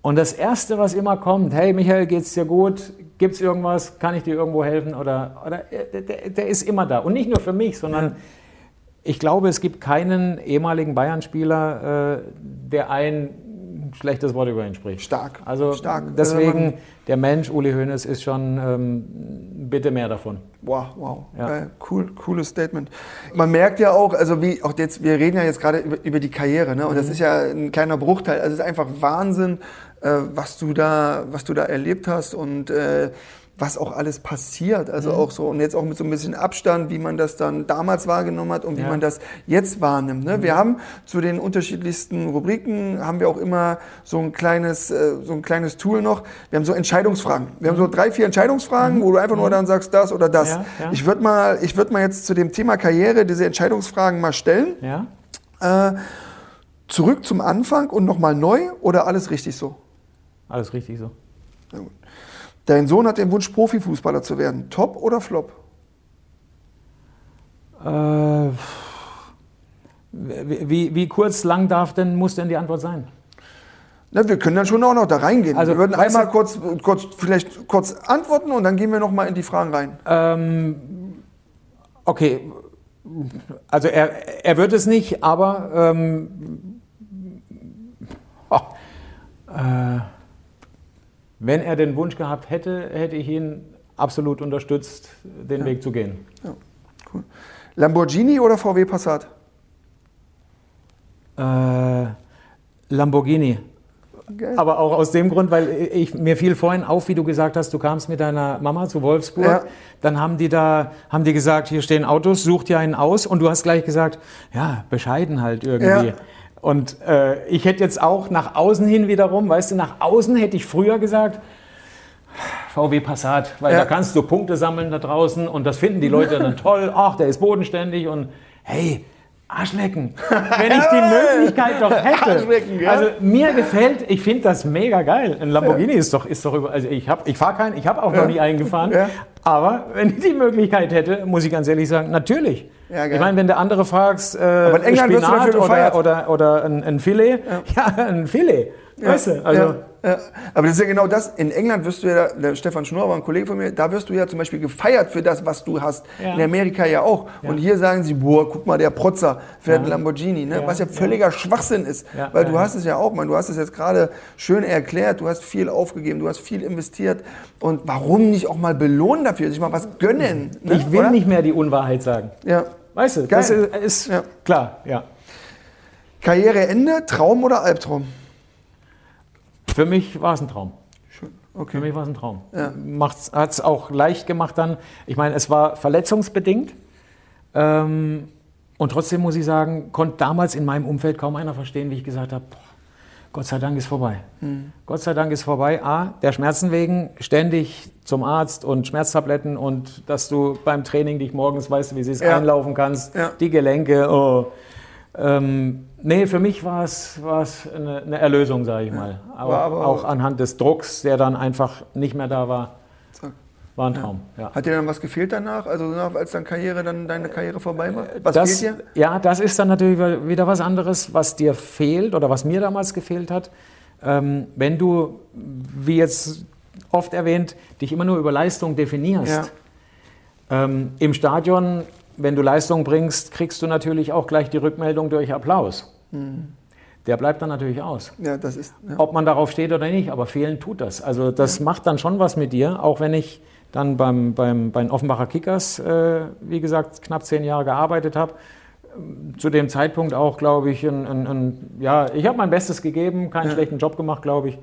Und das Erste, was immer kommt, hey Michael, geht's dir gut? Gibt es irgendwas? Kann ich dir irgendwo helfen? Oder, oder der, der, ist immer da. Und nicht nur für mich, sondern ja. ich glaube, es gibt keinen ehemaligen Bayern-Spieler, äh, der ein schlechtes Wort über ihn spricht. Stark. Also Stark. deswegen, der Mensch, Uli Hoeneß, ist schon ähm, bitte mehr davon. Wow, wow. Ja. Cool, cooles Statement. Man merkt ja auch, also wie auch jetzt, wir reden ja jetzt gerade über, über die Karriere, ne? Und mhm. das ist ja ein kleiner Bruchteil. Also es ist einfach Wahnsinn, äh, was, du da, was du da erlebt hast und äh, was auch alles passiert. Also mhm. auch so, und jetzt auch mit so ein bisschen Abstand, wie man das dann damals wahrgenommen hat und wie ja. man das jetzt wahrnimmt. Ne? Mhm. Wir haben zu den unterschiedlichsten Rubriken, haben wir auch immer so ein kleines, äh, so ein kleines Tool noch. Wir haben so Entscheidungsfragen. Wir haben so drei, vier Entscheidungsfragen, mhm. wo du einfach nur mhm. dann sagst, das oder das. Ja, ja. Ich würde mal, ich würd mal jetzt zu dem Thema Karriere diese Entscheidungsfragen mal stellen. Ja. Äh, zurück zum Anfang und nochmal neu oder alles richtig so? Alles richtig so. Dein Sohn hat den Wunsch, Profifußballer zu werden. Top oder Flop? Äh, wie, wie kurz, lang darf denn, muss denn die Antwort sein? Na, wir können dann schon auch noch da reingehen. Also, wir würden einmal kurz, kurz, vielleicht kurz antworten und dann gehen wir noch mal in die Fragen rein. Ähm, okay, also er, er wird es nicht, aber ähm, oh, äh, wenn er den Wunsch gehabt hätte, hätte ich ihn absolut unterstützt, den ja. Weg zu gehen. Ja, cool. Lamborghini oder VW Passat? Äh, Lamborghini. Okay. Aber auch aus dem Grund, weil ich, mir fiel vorhin auf, wie du gesagt hast, du kamst mit deiner Mama zu Wolfsburg. Ja. Dann haben die da, haben die gesagt, hier stehen Autos, such dir einen aus. Und du hast gleich gesagt, ja, bescheiden halt irgendwie. Ja. Und äh, ich hätte jetzt auch nach außen hin wiederum, weißt du, nach außen hätte ich früher gesagt, VW Passat, weil ja. da kannst du Punkte sammeln da draußen und das finden die Leute dann [LAUGHS] toll. Ach, der ist bodenständig und hey, Arschlecken, [LAUGHS] wenn ich die Möglichkeit doch hätte. Ja. Also mir gefällt, ich finde das mega geil. Ein Lamborghini ja. ist doch, ist doch über, also ich habe, ich fahre keinen, ich habe auch noch nie eingefahren. Aber wenn ich die Möglichkeit hätte, muss ich ganz ehrlich sagen, natürlich. Ja, ich meine, wenn der andere fragst, äh, Spinat oder, oder, oder ein, ein Filet, ja. [LAUGHS] ein Filet. Weißt du, also ja, aber das ist ja genau das. In England wirst du ja, der Stefan Schnurr war ein Kollege von mir, da wirst du ja zum Beispiel gefeiert für das, was du hast. Ja. In Amerika ja auch. Ja. Und hier sagen sie, boah, guck mal, der Protzer fährt ja. Lamborghini, ne? was ja völliger Schwachsinn ist. Weil du hast es ja auch, man, du hast es jetzt gerade schön erklärt, du hast viel aufgegeben, du hast viel investiert. Und warum nicht auch mal belohnen dafür, sich mal was gönnen? Ne? Ich will Oder? nicht mehr die Unwahrheit sagen. Ja. Weißt du, Geil. das ist, ist klar, ja. Karriereende, Traum oder Albtraum? Für mich war es ein Traum. Schön. Okay. Für mich war es ein Traum. Ja. Hat es auch leicht gemacht dann. Ich meine, es war verletzungsbedingt. Ähm, und trotzdem muss ich sagen, konnte damals in meinem Umfeld kaum einer verstehen, wie ich gesagt habe, Gott sei Dank ist vorbei. Hm. Gott sei Dank ist vorbei. A, der Schmerzen wegen, ständig zum Arzt und Schmerztabletten und dass du beim Training dich morgens weißt, wie sie es ja. einlaufen kannst, ja. die Gelenke, oh. Ähm, nee, für mich war es, war es eine, eine Erlösung, sage ich mal. Aber, aber, auch anhand des Drucks, der dann einfach nicht mehr da war. War ein Traum. Ja. Ja. Hat dir dann was gefehlt danach, also als dann Karriere, dann deine Karriere vorbei war? Was das, fehlt dir? Ja, das ist dann natürlich wieder was anderes, was dir fehlt oder was mir damals gefehlt hat. Ähm, wenn du, wie jetzt oft erwähnt, dich immer nur über Leistung definierst. Ja. Ähm, Im Stadion, wenn du Leistung bringst, kriegst du natürlich auch gleich die Rückmeldung durch Applaus. Mhm. Der bleibt dann natürlich aus. Ja, das ist, ja. Ob man darauf steht oder nicht, aber fehlen tut das. Also das macht dann schon was mit dir, auch wenn ich dann beim, beim, bei den Offenbacher Kickers, äh, wie gesagt, knapp zehn Jahre gearbeitet habe. Zu dem Zeitpunkt auch, glaube ich, ein, ein, ein ja, ich habe mein Bestes gegeben, keinen ja. schlechten Job gemacht, glaube ich.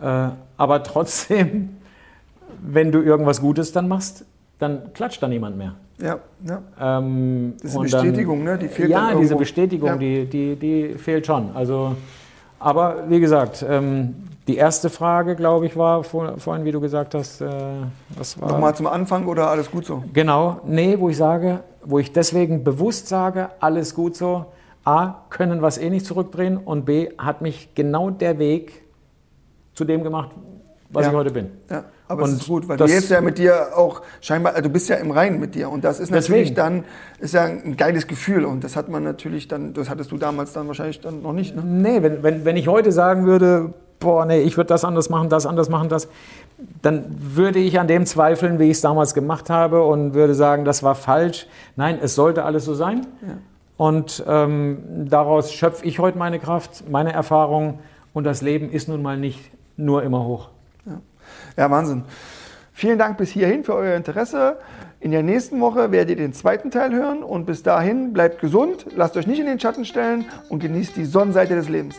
Äh, aber trotzdem, [LAUGHS] wenn du irgendwas Gutes dann machst, dann klatscht da niemand mehr. Ja, ja. Ähm, eine Bestätigung, dann, ne? Die fehlt ja, diese Bestätigung, ja. die, die, die fehlt schon. Also, aber wie gesagt, ähm, die erste Frage, glaube ich, war vor, vorhin, wie du gesagt hast, äh, was war? Nochmal zum Anfang oder alles gut so? Genau, nee, wo ich sage, wo ich deswegen bewusst sage, alles gut so. A, können wir es eh nicht zurückdrehen und B, hat mich genau der Weg zu dem gemacht, was ja. ich heute bin. Ja, aber und es ist gut, weil du jetzt ja mit dir auch scheinbar, also du bist ja im Reinen mit dir und das ist natürlich deswegen. dann ist ja ein geiles Gefühl und das hat man natürlich dann, das hattest du damals dann wahrscheinlich dann noch nicht. Ne? Nee, wenn, wenn, wenn ich heute sagen würde, boah, nee, ich würde das anders machen, das anders machen, das, dann würde ich an dem zweifeln, wie ich es damals gemacht habe und würde sagen, das war falsch. Nein, es sollte alles so sein. Ja. Und ähm, daraus schöpfe ich heute meine Kraft, meine Erfahrung und das Leben ist nun mal nicht nur immer hoch. Ja, Wahnsinn. Vielen Dank bis hierhin für euer Interesse. In der nächsten Woche werdet ihr den zweiten Teil hören und bis dahin bleibt gesund, lasst euch nicht in den Schatten stellen und genießt die Sonnenseite des Lebens.